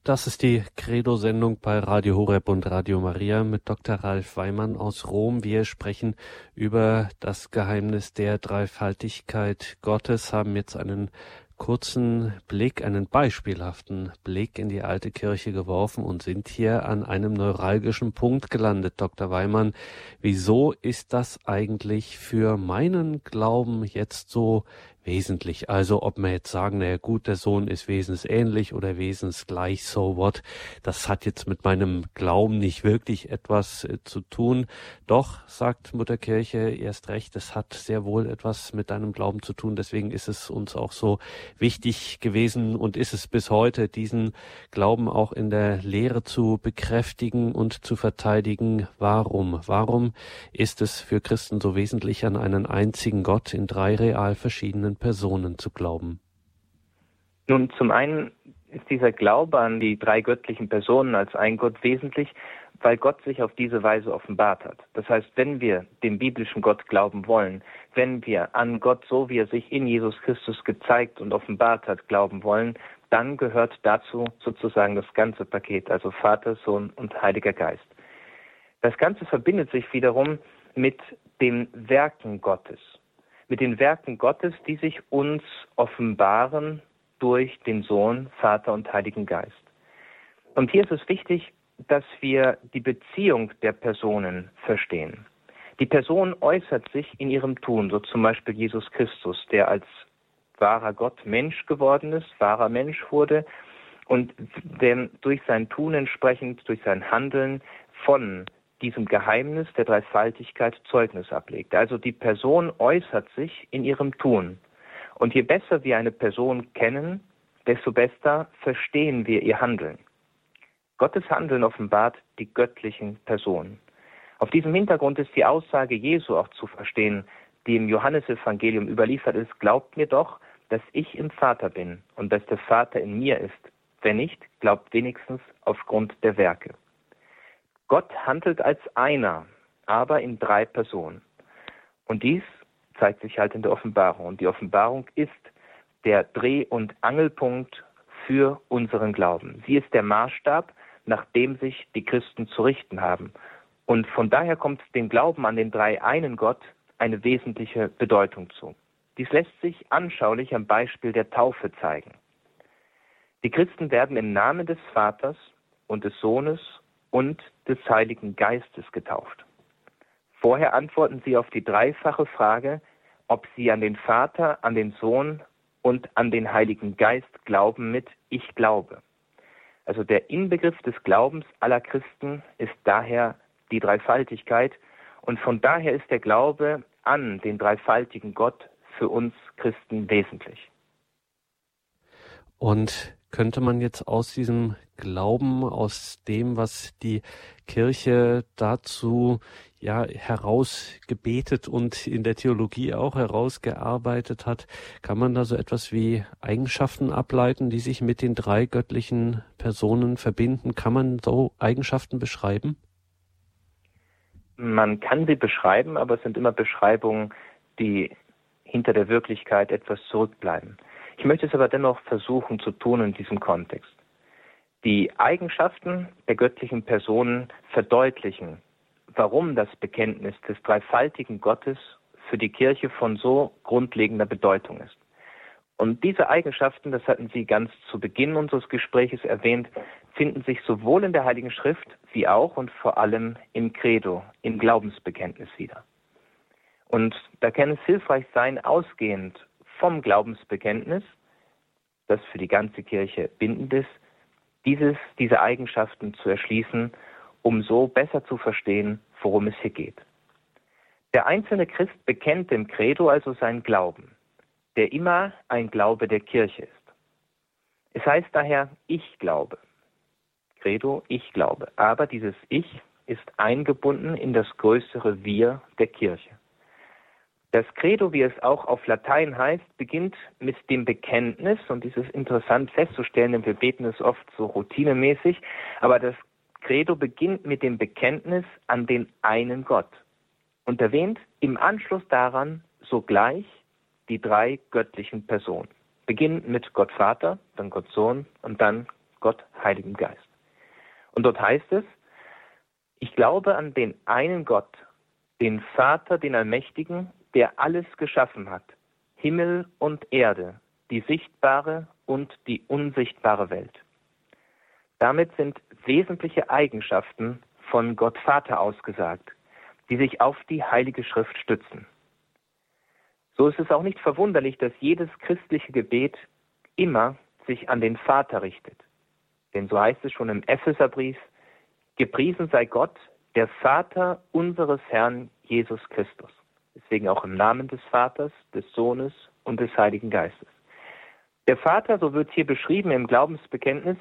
Speaker 1: Das ist die Credo-Sendung bei Radio Horeb und Radio Maria mit Dr. Ralf Weimann aus Rom. Wir sprechen über das Geheimnis der Dreifaltigkeit Gottes, haben jetzt einen kurzen Blick, einen beispielhaften Blick in die alte Kirche geworfen und sind hier an einem neuralgischen Punkt gelandet, Dr. Weimann. Wieso ist das eigentlich für meinen Glauben jetzt so wesentlich. Also ob wir jetzt sagen, naja gut, der Sohn ist wesensähnlich oder wesensgleich, so what, das hat jetzt mit meinem Glauben nicht wirklich etwas äh, zu tun. Doch, sagt Mutterkirche erst recht, es hat sehr wohl etwas mit deinem Glauben zu tun. Deswegen ist es uns auch so wichtig gewesen und ist es bis heute, diesen Glauben auch in der Lehre zu bekräftigen und zu verteidigen. Warum? Warum ist es für Christen so wesentlich, an einen einzigen Gott in drei real verschiedenen Personen zu glauben?
Speaker 2: Nun, zum einen ist dieser Glaube an die drei göttlichen Personen als ein Gott wesentlich, weil Gott sich auf diese Weise offenbart hat. Das heißt, wenn wir dem biblischen Gott glauben wollen, wenn wir an Gott, so wie er sich in Jesus Christus gezeigt und offenbart hat, glauben wollen, dann gehört dazu sozusagen das ganze Paket, also Vater, Sohn und Heiliger Geist. Das Ganze verbindet sich wiederum mit den Werken Gottes mit den Werken Gottes, die sich uns offenbaren durch den Sohn, Vater und Heiligen Geist. Und hier ist es wichtig, dass wir die Beziehung der Personen verstehen. Die Person äußert sich in ihrem Tun, so zum Beispiel Jesus Christus, der als wahrer Gott Mensch geworden ist, wahrer Mensch wurde und der durch sein Tun entsprechend, durch sein Handeln von diesem Geheimnis der Dreifaltigkeit Zeugnis ablegt. Also die Person äußert sich in ihrem Tun. Und je besser wir eine Person kennen, desto besser verstehen wir ihr Handeln. Gottes Handeln offenbart die göttlichen Personen. Auf diesem Hintergrund ist die Aussage Jesu auch zu verstehen, die im Johannesevangelium überliefert ist, glaubt mir doch, dass ich im Vater bin und dass der Vater in mir ist. Wenn nicht, glaubt wenigstens aufgrund der Werke. Gott handelt als einer, aber in drei Personen. Und dies zeigt sich halt in der Offenbarung. Und die Offenbarung ist der Dreh- und Angelpunkt für unseren Glauben. Sie ist der Maßstab, nach dem sich die Christen zu richten haben. Und von daher kommt dem Glauben an den drei einen Gott eine wesentliche Bedeutung zu. Dies lässt sich anschaulich am Beispiel der Taufe zeigen. Die Christen werden im Namen des Vaters und des Sohnes und des Heiligen Geistes getauft. Vorher antworten sie auf die dreifache Frage, ob sie an den Vater, an den Sohn und an den Heiligen Geist glauben mit Ich glaube. Also der Inbegriff des Glaubens aller Christen ist daher die Dreifaltigkeit und von daher ist der Glaube an den dreifaltigen Gott für uns Christen wesentlich.
Speaker 1: Und könnte man jetzt aus diesem Glauben, aus dem, was die Kirche dazu ja herausgebetet und in der Theologie auch herausgearbeitet hat, kann man da so etwas wie Eigenschaften ableiten, die sich mit den drei göttlichen Personen verbinden? Kann man so Eigenschaften beschreiben?
Speaker 2: Man kann sie beschreiben, aber es sind immer Beschreibungen, die hinter der Wirklichkeit etwas zurückbleiben. Ich möchte es aber dennoch versuchen zu tun in diesem Kontext. Die Eigenschaften der göttlichen Personen verdeutlichen, warum das Bekenntnis des dreifaltigen Gottes für die Kirche von so grundlegender Bedeutung ist. Und diese Eigenschaften, das hatten Sie ganz zu Beginn unseres Gespräches erwähnt, finden sich sowohl in der Heiligen Schrift wie auch und vor allem im Credo, im Glaubensbekenntnis wieder. Und da kann es hilfreich sein, ausgehend vom Glaubensbekenntnis, das für die ganze Kirche bindend ist, dieses, diese Eigenschaften zu erschließen, um so besser zu verstehen, worum es hier geht. Der einzelne Christ bekennt dem Credo also seinen Glauben, der immer ein Glaube der Kirche ist. Es heißt daher, ich glaube. Credo, ich glaube. Aber dieses Ich ist eingebunden in das größere Wir der Kirche. Das Credo, wie es auch auf Latein heißt, beginnt mit dem Bekenntnis, und dies ist interessant festzustellen, denn wir beten es oft so routinemäßig, aber das Credo beginnt mit dem Bekenntnis an den einen Gott und erwähnt im Anschluss daran sogleich die drei göttlichen Personen. Beginnt mit Gott Vater, dann Gott Sohn und dann Gott Heiligen Geist. Und dort heißt es, ich glaube an den einen Gott, den Vater, den Allmächtigen, der alles geschaffen hat, Himmel und Erde, die sichtbare und die unsichtbare Welt. Damit sind wesentliche Eigenschaften von Gott Vater ausgesagt, die sich auf die Heilige Schrift stützen. So ist es auch nicht verwunderlich, dass jedes christliche Gebet immer sich an den Vater richtet. Denn so heißt es schon im Epheserbrief, gepriesen sei Gott, der Vater unseres Herrn Jesus Christus. Deswegen auch im Namen des Vaters, des Sohnes und des Heiligen Geistes. Der Vater, so wird hier beschrieben im Glaubensbekenntnis,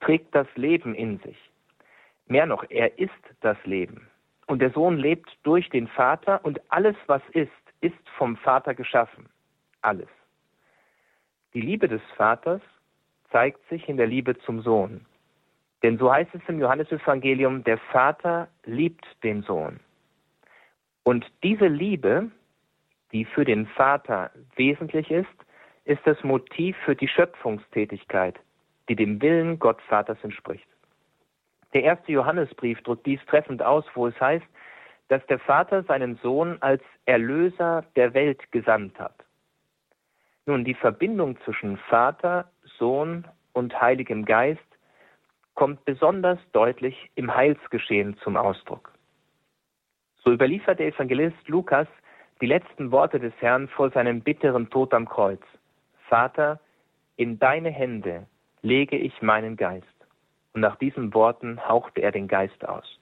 Speaker 2: trägt das Leben in sich. Mehr noch, er ist das Leben. Und der Sohn lebt durch den Vater und alles, was ist, ist vom Vater geschaffen. Alles. Die Liebe des Vaters zeigt sich in der Liebe zum Sohn. Denn so heißt es im Johannesevangelium, der Vater liebt den Sohn. Und diese Liebe, die für den Vater wesentlich ist, ist das Motiv für die Schöpfungstätigkeit, die dem Willen Gottvaters entspricht. Der erste Johannesbrief drückt dies treffend aus, wo es heißt, dass der Vater seinen Sohn als Erlöser der Welt gesandt hat. Nun, die Verbindung zwischen Vater, Sohn und Heiligem Geist kommt besonders deutlich im Heilsgeschehen zum Ausdruck. So überliefert der Evangelist Lukas die letzten Worte des Herrn vor seinem bitteren Tod am Kreuz. Vater, in deine Hände lege ich meinen Geist. Und nach diesen Worten hauchte er den Geist aus.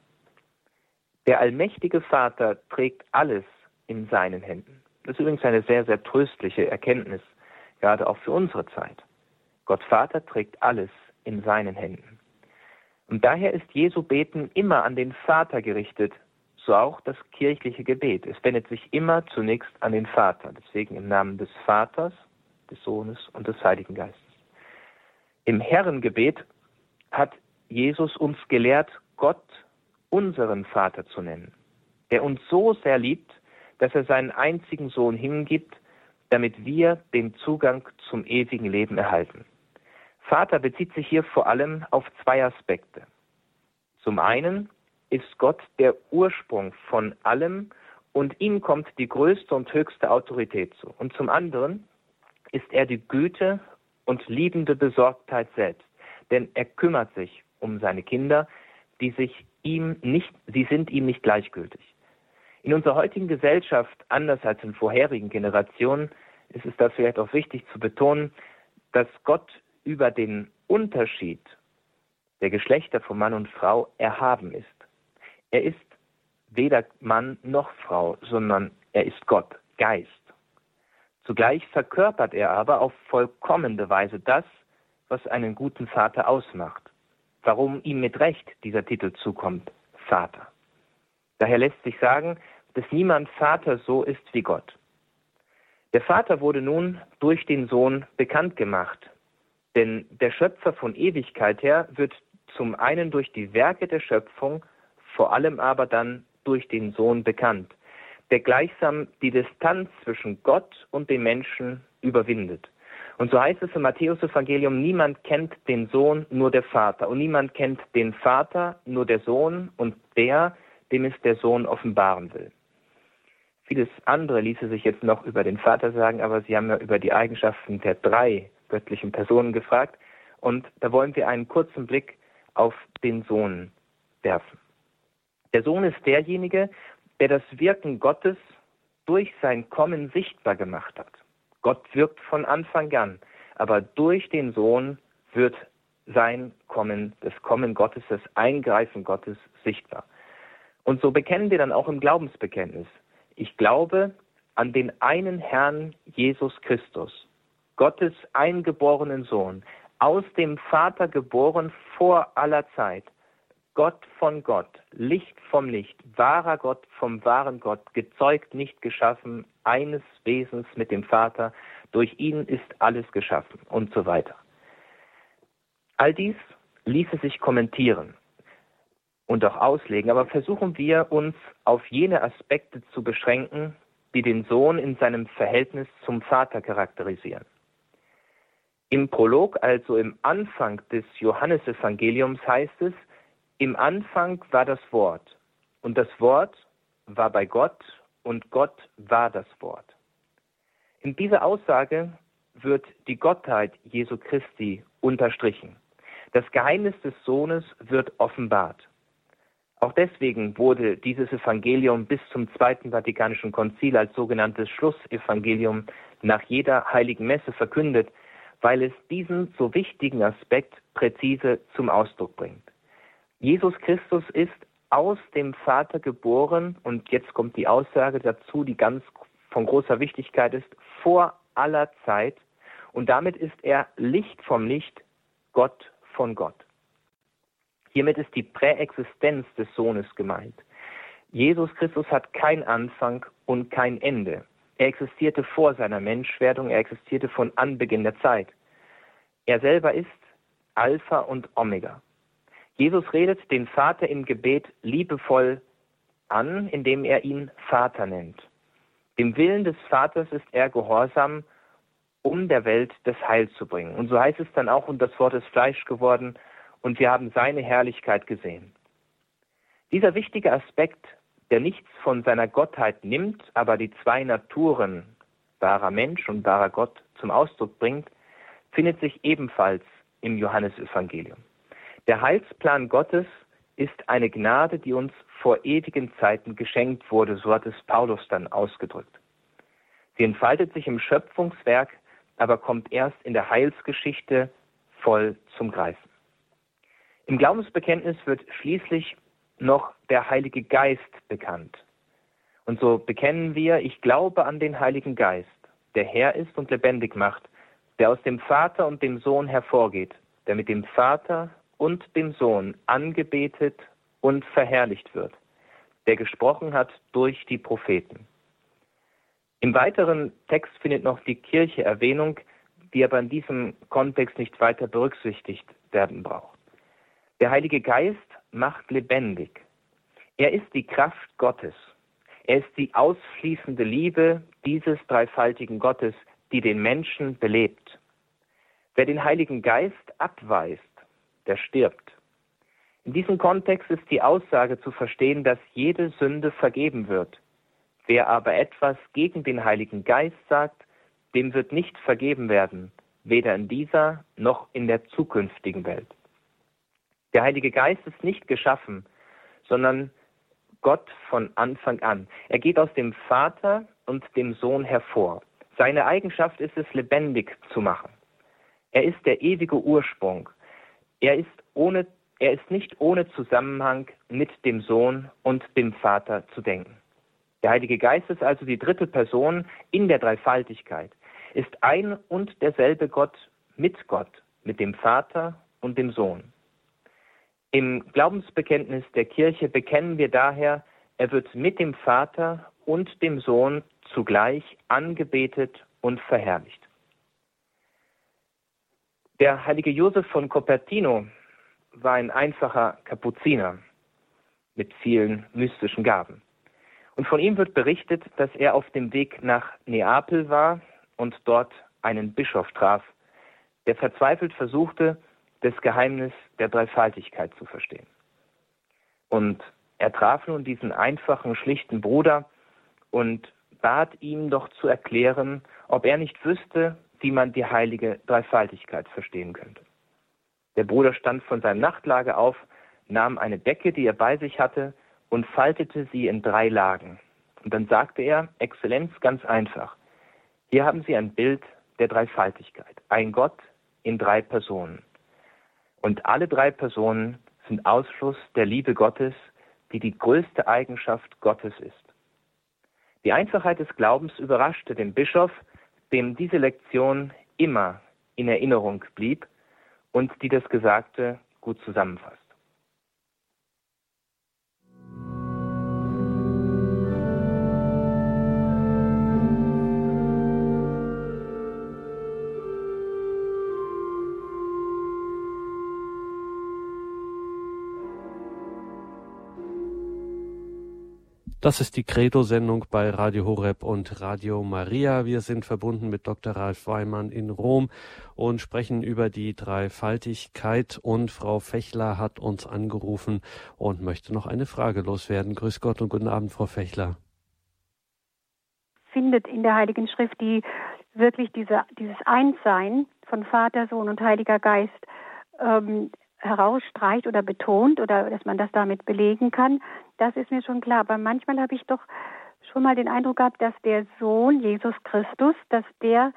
Speaker 2: Der allmächtige Vater trägt alles in seinen Händen. Das ist übrigens eine sehr, sehr tröstliche Erkenntnis, gerade auch für unsere Zeit. Gott Vater trägt alles in seinen Händen. Und daher ist Jesu Beten immer an den Vater gerichtet so auch das kirchliche Gebet. Es wendet sich immer zunächst an den Vater, deswegen im Namen des Vaters, des Sohnes und des Heiligen Geistes. Im Herrengebet hat Jesus uns gelehrt, Gott unseren Vater zu nennen, der uns so sehr liebt, dass er seinen einzigen Sohn hingibt, damit wir den Zugang zum ewigen Leben erhalten. Vater bezieht sich hier vor allem auf zwei Aspekte. Zum einen ist Gott der Ursprung von allem und ihm kommt die größte und höchste Autorität zu. Und zum anderen ist er die Güte und liebende Besorgtheit selbst, denn er kümmert sich um seine Kinder, die sich ihm nicht, sie sind ihm nicht gleichgültig. In unserer heutigen Gesellschaft, anders als in vorherigen Generationen, ist es da vielleicht auch wichtig zu betonen, dass Gott über den Unterschied der Geschlechter von Mann und Frau erhaben ist. Er ist weder Mann noch Frau, sondern er ist Gott, Geist. Zugleich verkörpert er aber auf vollkommene Weise das, was einen guten Vater ausmacht, warum ihm mit Recht dieser Titel zukommt, Vater. Daher lässt sich sagen, dass niemand Vater so ist wie Gott. Der Vater wurde nun durch den Sohn bekannt gemacht, denn der Schöpfer von Ewigkeit her wird zum einen durch die Werke der Schöpfung vor allem aber dann durch den Sohn bekannt, der gleichsam die Distanz zwischen Gott und den Menschen überwindet. Und so heißt es im Matthäus-Evangelium, niemand kennt den Sohn, nur der Vater. Und niemand kennt den Vater, nur der Sohn und der, dem es der Sohn offenbaren will. Vieles andere ließe sich jetzt noch über den Vater sagen, aber Sie haben ja über die Eigenschaften der drei göttlichen Personen gefragt. Und da wollen wir einen kurzen Blick auf den Sohn werfen. Der Sohn ist derjenige, der das Wirken Gottes durch sein Kommen sichtbar gemacht hat. Gott wirkt von Anfang an, aber durch den Sohn wird sein Kommen, das Kommen Gottes, das Eingreifen Gottes sichtbar. Und so bekennen wir dann auch im Glaubensbekenntnis. Ich glaube an den einen Herrn Jesus Christus, Gottes eingeborenen Sohn, aus dem Vater geboren vor aller Zeit, Gott von Gott, Licht vom Licht, wahrer Gott vom wahren Gott, gezeugt, nicht geschaffen, eines Wesens mit dem Vater, durch ihn ist alles geschaffen und so weiter. All dies ließe sich kommentieren und auch auslegen, aber versuchen wir uns auf jene Aspekte zu beschränken, die den Sohn in seinem Verhältnis zum Vater charakterisieren. Im Prolog, also im Anfang des Johannesevangeliums heißt es, im Anfang war das Wort und das Wort war bei Gott und Gott war das Wort. In dieser Aussage wird die Gottheit Jesu Christi unterstrichen. Das Geheimnis des Sohnes wird offenbart. Auch deswegen wurde dieses Evangelium bis zum Zweiten Vatikanischen Konzil als sogenanntes Schlussevangelium nach jeder heiligen Messe verkündet, weil es diesen so wichtigen Aspekt präzise zum Ausdruck bringt. Jesus Christus ist aus dem Vater geboren und jetzt kommt die Aussage dazu, die ganz von großer Wichtigkeit ist, vor aller Zeit und damit ist er Licht vom Licht, Gott von Gott. Hiermit ist die Präexistenz des Sohnes gemeint. Jesus Christus hat kein Anfang und kein Ende. Er existierte vor seiner Menschwerdung, er existierte von Anbeginn der Zeit. Er selber ist Alpha und Omega. Jesus redet den Vater im Gebet liebevoll an, indem er ihn Vater nennt. Dem Willen des Vaters ist er gehorsam, um der Welt das Heil zu bringen. Und so heißt es dann auch, und das Wort ist Fleisch geworden, und wir haben seine Herrlichkeit gesehen. Dieser wichtige Aspekt, der nichts von seiner Gottheit nimmt, aber die zwei Naturen, wahrer Mensch und wahrer Gott, zum Ausdruck bringt, findet sich ebenfalls im Johannesevangelium. Der Heilsplan Gottes ist eine Gnade, die uns vor ewigen Zeiten geschenkt wurde, so hat es Paulus dann ausgedrückt. Sie entfaltet sich im Schöpfungswerk, aber kommt erst in der Heilsgeschichte voll zum Greifen. Im Glaubensbekenntnis wird schließlich noch der Heilige Geist bekannt. Und so bekennen wir, ich glaube an den Heiligen Geist, der Herr ist und lebendig macht, der aus dem Vater und dem Sohn hervorgeht, der mit dem Vater und dem Sohn angebetet und verherrlicht wird, der gesprochen hat durch die Propheten. Im weiteren Text findet noch die Kirche Erwähnung, die aber in diesem Kontext nicht weiter berücksichtigt werden braucht. Der Heilige Geist macht lebendig. Er ist die Kraft Gottes. Er ist die ausfließende Liebe dieses dreifaltigen Gottes, die den Menschen belebt. Wer den Heiligen Geist abweist, der stirbt. In diesem Kontext ist die Aussage zu verstehen, dass jede Sünde vergeben wird. Wer aber etwas gegen den Heiligen Geist sagt, dem wird nicht vergeben werden, weder in dieser noch in der zukünftigen Welt. Der Heilige Geist ist nicht geschaffen, sondern Gott von Anfang an. Er geht aus dem Vater und dem Sohn hervor. Seine Eigenschaft ist es, lebendig zu machen. Er ist der ewige Ursprung. Er ist, ohne, er ist nicht ohne Zusammenhang mit dem Sohn und dem Vater zu denken. Der Heilige Geist ist also die dritte Person in der Dreifaltigkeit, ist ein und derselbe Gott mit Gott, mit dem Vater und dem Sohn. Im Glaubensbekenntnis der Kirche bekennen wir daher, er wird mit dem Vater und dem Sohn zugleich angebetet und verherrlicht. Der heilige Josef von Cupertino war ein einfacher Kapuziner mit vielen mystischen Gaben. Und von ihm wird berichtet, dass er auf dem Weg nach Neapel war und dort einen Bischof traf, der verzweifelt versuchte, das Geheimnis der Dreifaltigkeit zu verstehen. Und er traf nun diesen einfachen, schlichten Bruder und bat ihm doch zu erklären, ob er nicht wüsste, wie man die heilige Dreifaltigkeit verstehen könnte. Der Bruder stand von seinem Nachtlager auf, nahm eine Decke, die er bei sich hatte, und faltete sie in drei Lagen. Und dann sagte er, Exzellenz, ganz einfach, hier haben Sie ein Bild der Dreifaltigkeit, ein Gott in drei Personen. Und alle drei Personen sind Ausfluss der Liebe Gottes, die die größte Eigenschaft Gottes ist. Die Einfachheit des Glaubens überraschte den Bischof, dem diese Lektion immer in Erinnerung blieb und die das Gesagte gut zusammenfasst.
Speaker 1: Das ist die Credo-Sendung bei Radio Horeb und Radio Maria. Wir sind verbunden mit Dr. Ralf Weimann in Rom und sprechen über die Dreifaltigkeit. Und Frau Fechler hat uns angerufen und möchte noch eine Frage loswerden. Grüß Gott und guten Abend, Frau Fechler.
Speaker 3: Findet in der Heiligen Schrift die wirklich diese, dieses Einssein von Vater, Sohn und Heiliger Geist ähm, herausstreicht oder betont oder dass man das damit belegen kann, das ist mir schon klar. Aber manchmal habe ich doch schon mal den Eindruck gehabt, dass der Sohn Jesus Christus, dass der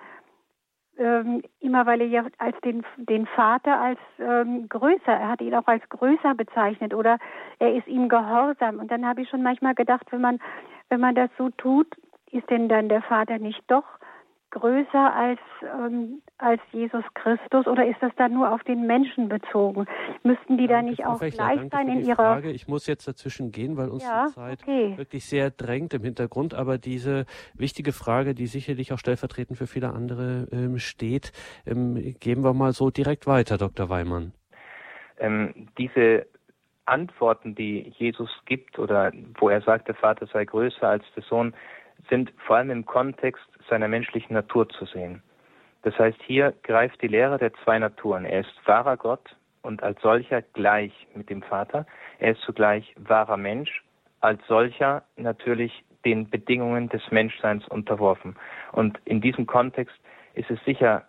Speaker 3: ähm, immer, weil er ja als den, den Vater als ähm, größer, er hat ihn auch als größer bezeichnet oder er ist ihm gehorsam. Und dann habe ich schon manchmal gedacht, wenn man, wenn man das so tut, ist denn dann der Vater nicht doch größer als, ähm, als Jesus Christus oder ist das dann nur auf den Menschen bezogen? Müssten die da nicht Frau auch gleich sein in ihrer
Speaker 1: Frage. Ich muss jetzt dazwischen gehen, weil uns ja, die Zeit okay. wirklich sehr drängt im Hintergrund, aber diese wichtige Frage, die sicherlich auch stellvertretend für viele andere ähm, steht, ähm, geben wir mal so direkt weiter, Dr. Weimann.
Speaker 2: Ähm, diese Antworten, die Jesus gibt oder wo er sagt, der Vater sei größer als der Sohn, sind vor allem im Kontext seiner menschlichen Natur zu sehen. Das heißt, hier greift die Lehre der zwei Naturen. Er ist wahrer Gott und als solcher gleich mit dem Vater. Er ist zugleich wahrer Mensch, als solcher natürlich den Bedingungen des Menschseins unterworfen. Und in diesem Kontext ist es sicher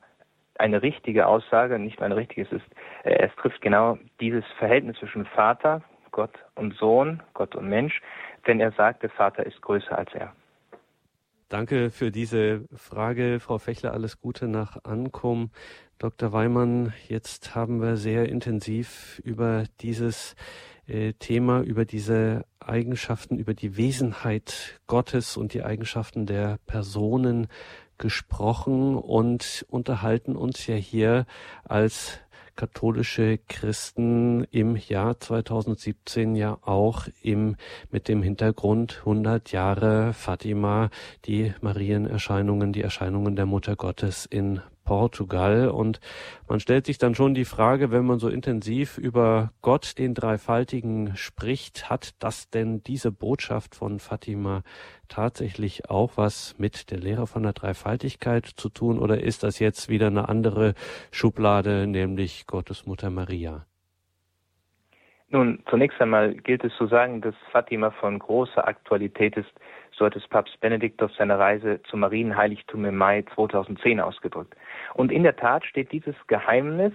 Speaker 2: eine richtige Aussage, nicht nur eine richtige, es ist, äh, es trifft genau dieses Verhältnis zwischen Vater, Gott und Sohn, Gott und Mensch, wenn er sagt, der Vater ist größer als er.
Speaker 1: Danke für diese Frage, Frau Fechler. Alles Gute nach Ankommen. Dr. Weimann, jetzt haben wir sehr intensiv über dieses äh, Thema, über diese Eigenschaften, über die Wesenheit Gottes und die Eigenschaften der Personen gesprochen und unterhalten uns ja hier als katholische Christen im Jahr 2017 ja auch im, mit dem Hintergrund 100 Jahre Fatima, die Marienerscheinungen, die Erscheinungen der Mutter Gottes in Portugal. Und man stellt sich dann schon die Frage, wenn man so intensiv über Gott, den Dreifaltigen, spricht, hat das denn diese Botschaft von Fatima tatsächlich auch was mit der Lehre von der Dreifaltigkeit zu tun oder ist das jetzt wieder eine andere Schublade, nämlich Gottes Mutter Maria?
Speaker 2: Nun, zunächst einmal gilt es zu sagen, dass Fatima von großer Aktualität ist so hat es Papst Benedikt auf seiner Reise zum Marienheiligtum im Mai 2010 ausgedrückt. Und in der Tat steht dieses Geheimnis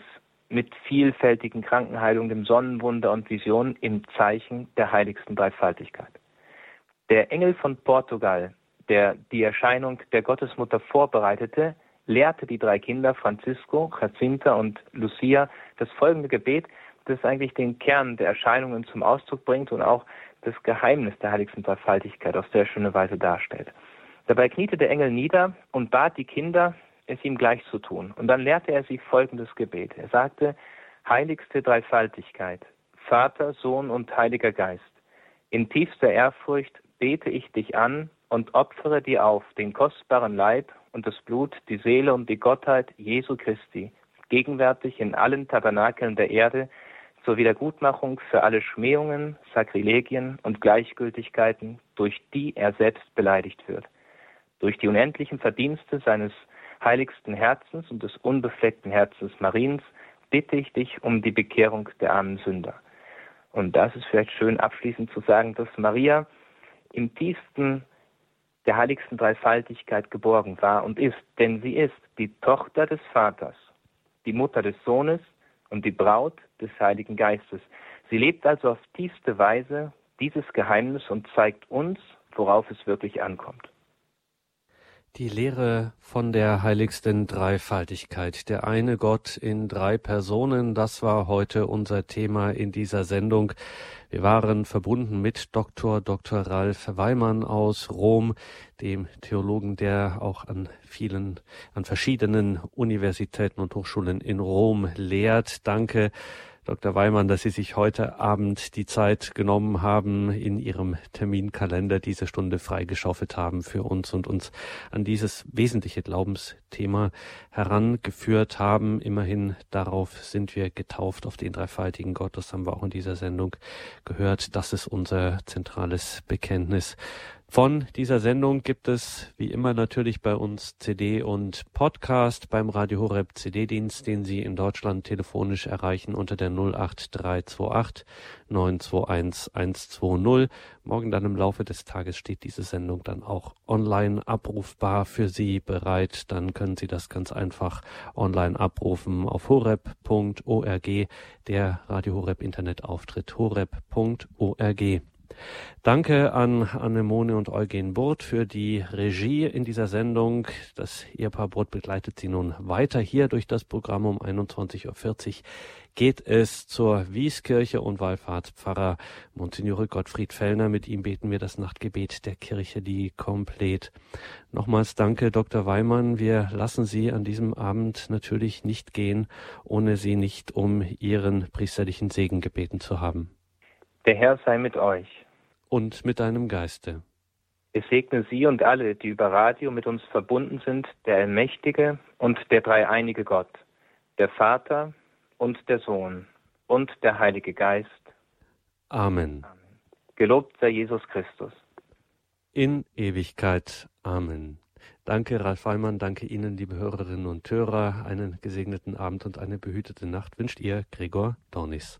Speaker 2: mit vielfältigen Krankenheilungen, dem Sonnenwunder und Visionen im Zeichen der heiligsten Dreifaltigkeit. Der Engel von Portugal, der die Erscheinung der Gottesmutter vorbereitete, lehrte die drei Kinder Francisco, Jacinta und Lucia das folgende Gebet, das eigentlich den Kern der Erscheinungen zum Ausdruck bringt und auch das Geheimnis der heiligsten Dreifaltigkeit auf sehr schöne Weise darstellt. Dabei kniete der Engel nieder und bat die Kinder, es ihm gleich zu tun. Und dann lehrte er sie folgendes Gebet. Er sagte, Heiligste Dreifaltigkeit, Vater, Sohn und Heiliger Geist, in tiefster Ehrfurcht bete ich dich an und opfere dir auf den kostbaren Leib und das Blut, die Seele und die Gottheit Jesu Christi, gegenwärtig in allen Tabernakeln der Erde, zur Wiedergutmachung für alle Schmähungen, Sakrilegien und Gleichgültigkeiten, durch die er selbst beleidigt wird. Durch die unendlichen Verdienste seines heiligsten Herzens und des unbefleckten Herzens Mariens bitte ich dich um die Bekehrung der armen Sünder. Und das ist vielleicht schön abschließend zu sagen, dass Maria im tiefsten der heiligsten Dreifaltigkeit geborgen war und ist, denn sie ist die Tochter des Vaters, die Mutter des Sohnes und die Braut des Heiligen Geistes. Sie lebt also auf tiefste Weise dieses Geheimnis und zeigt uns, worauf es wirklich ankommt.
Speaker 1: Die Lehre von der heiligsten Dreifaltigkeit, der eine Gott in drei Personen, das war heute unser Thema in dieser Sendung. Wir waren verbunden mit Dr. Dr. Ralf Weimann aus Rom, dem Theologen, der auch an vielen, an verschiedenen Universitäten und Hochschulen in Rom lehrt. Danke Dr. Weimann, dass Sie sich heute Abend die Zeit genommen haben, in Ihrem Terminkalender diese Stunde freigeschaufelt haben für uns und uns an dieses wesentliche Glaubensthema herangeführt haben. Immerhin darauf sind wir getauft, auf den dreifaltigen Gott. Das haben wir auch in dieser Sendung gehört. Das ist unser zentrales Bekenntnis. Von dieser Sendung gibt es wie immer natürlich bei uns CD und Podcast beim Radio Horeb CD-Dienst, den Sie in Deutschland telefonisch erreichen unter der 08328 921 120. Morgen dann im Laufe des Tages steht diese Sendung dann auch online abrufbar für Sie bereit. Dann können Sie das ganz einfach online abrufen auf horeb.org, der Radio Horeb Internetauftritt horeb.org. Danke an Annemone und Eugen Burt für die Regie in dieser Sendung. Das Ehepaar Burt begleitet Sie nun weiter hier durch das Programm um 21.40 Uhr geht es zur Wieskirche und Wallfahrtspfarrer Monsignore Gottfried Fellner. Mit ihm beten wir das Nachtgebet der Kirche, die komplett. Nochmals danke, Dr. Weimann. Wir lassen Sie an diesem Abend natürlich nicht gehen, ohne Sie nicht um Ihren priesterlichen Segen gebeten zu haben.
Speaker 2: Der Herr sei mit euch.
Speaker 1: Und mit deinem Geiste.
Speaker 2: Es segne Sie und alle, die über Radio mit uns verbunden sind, der allmächtige und der dreieinige Gott, der Vater und der Sohn und der Heilige Geist.
Speaker 1: Amen.
Speaker 2: Amen. Gelobt sei Jesus Christus.
Speaker 1: In Ewigkeit. Amen. Danke, Ralf Weimann. Danke Ihnen, liebe Hörerinnen und Hörer. Einen gesegneten Abend und eine behütete Nacht wünscht ihr Gregor Dornis.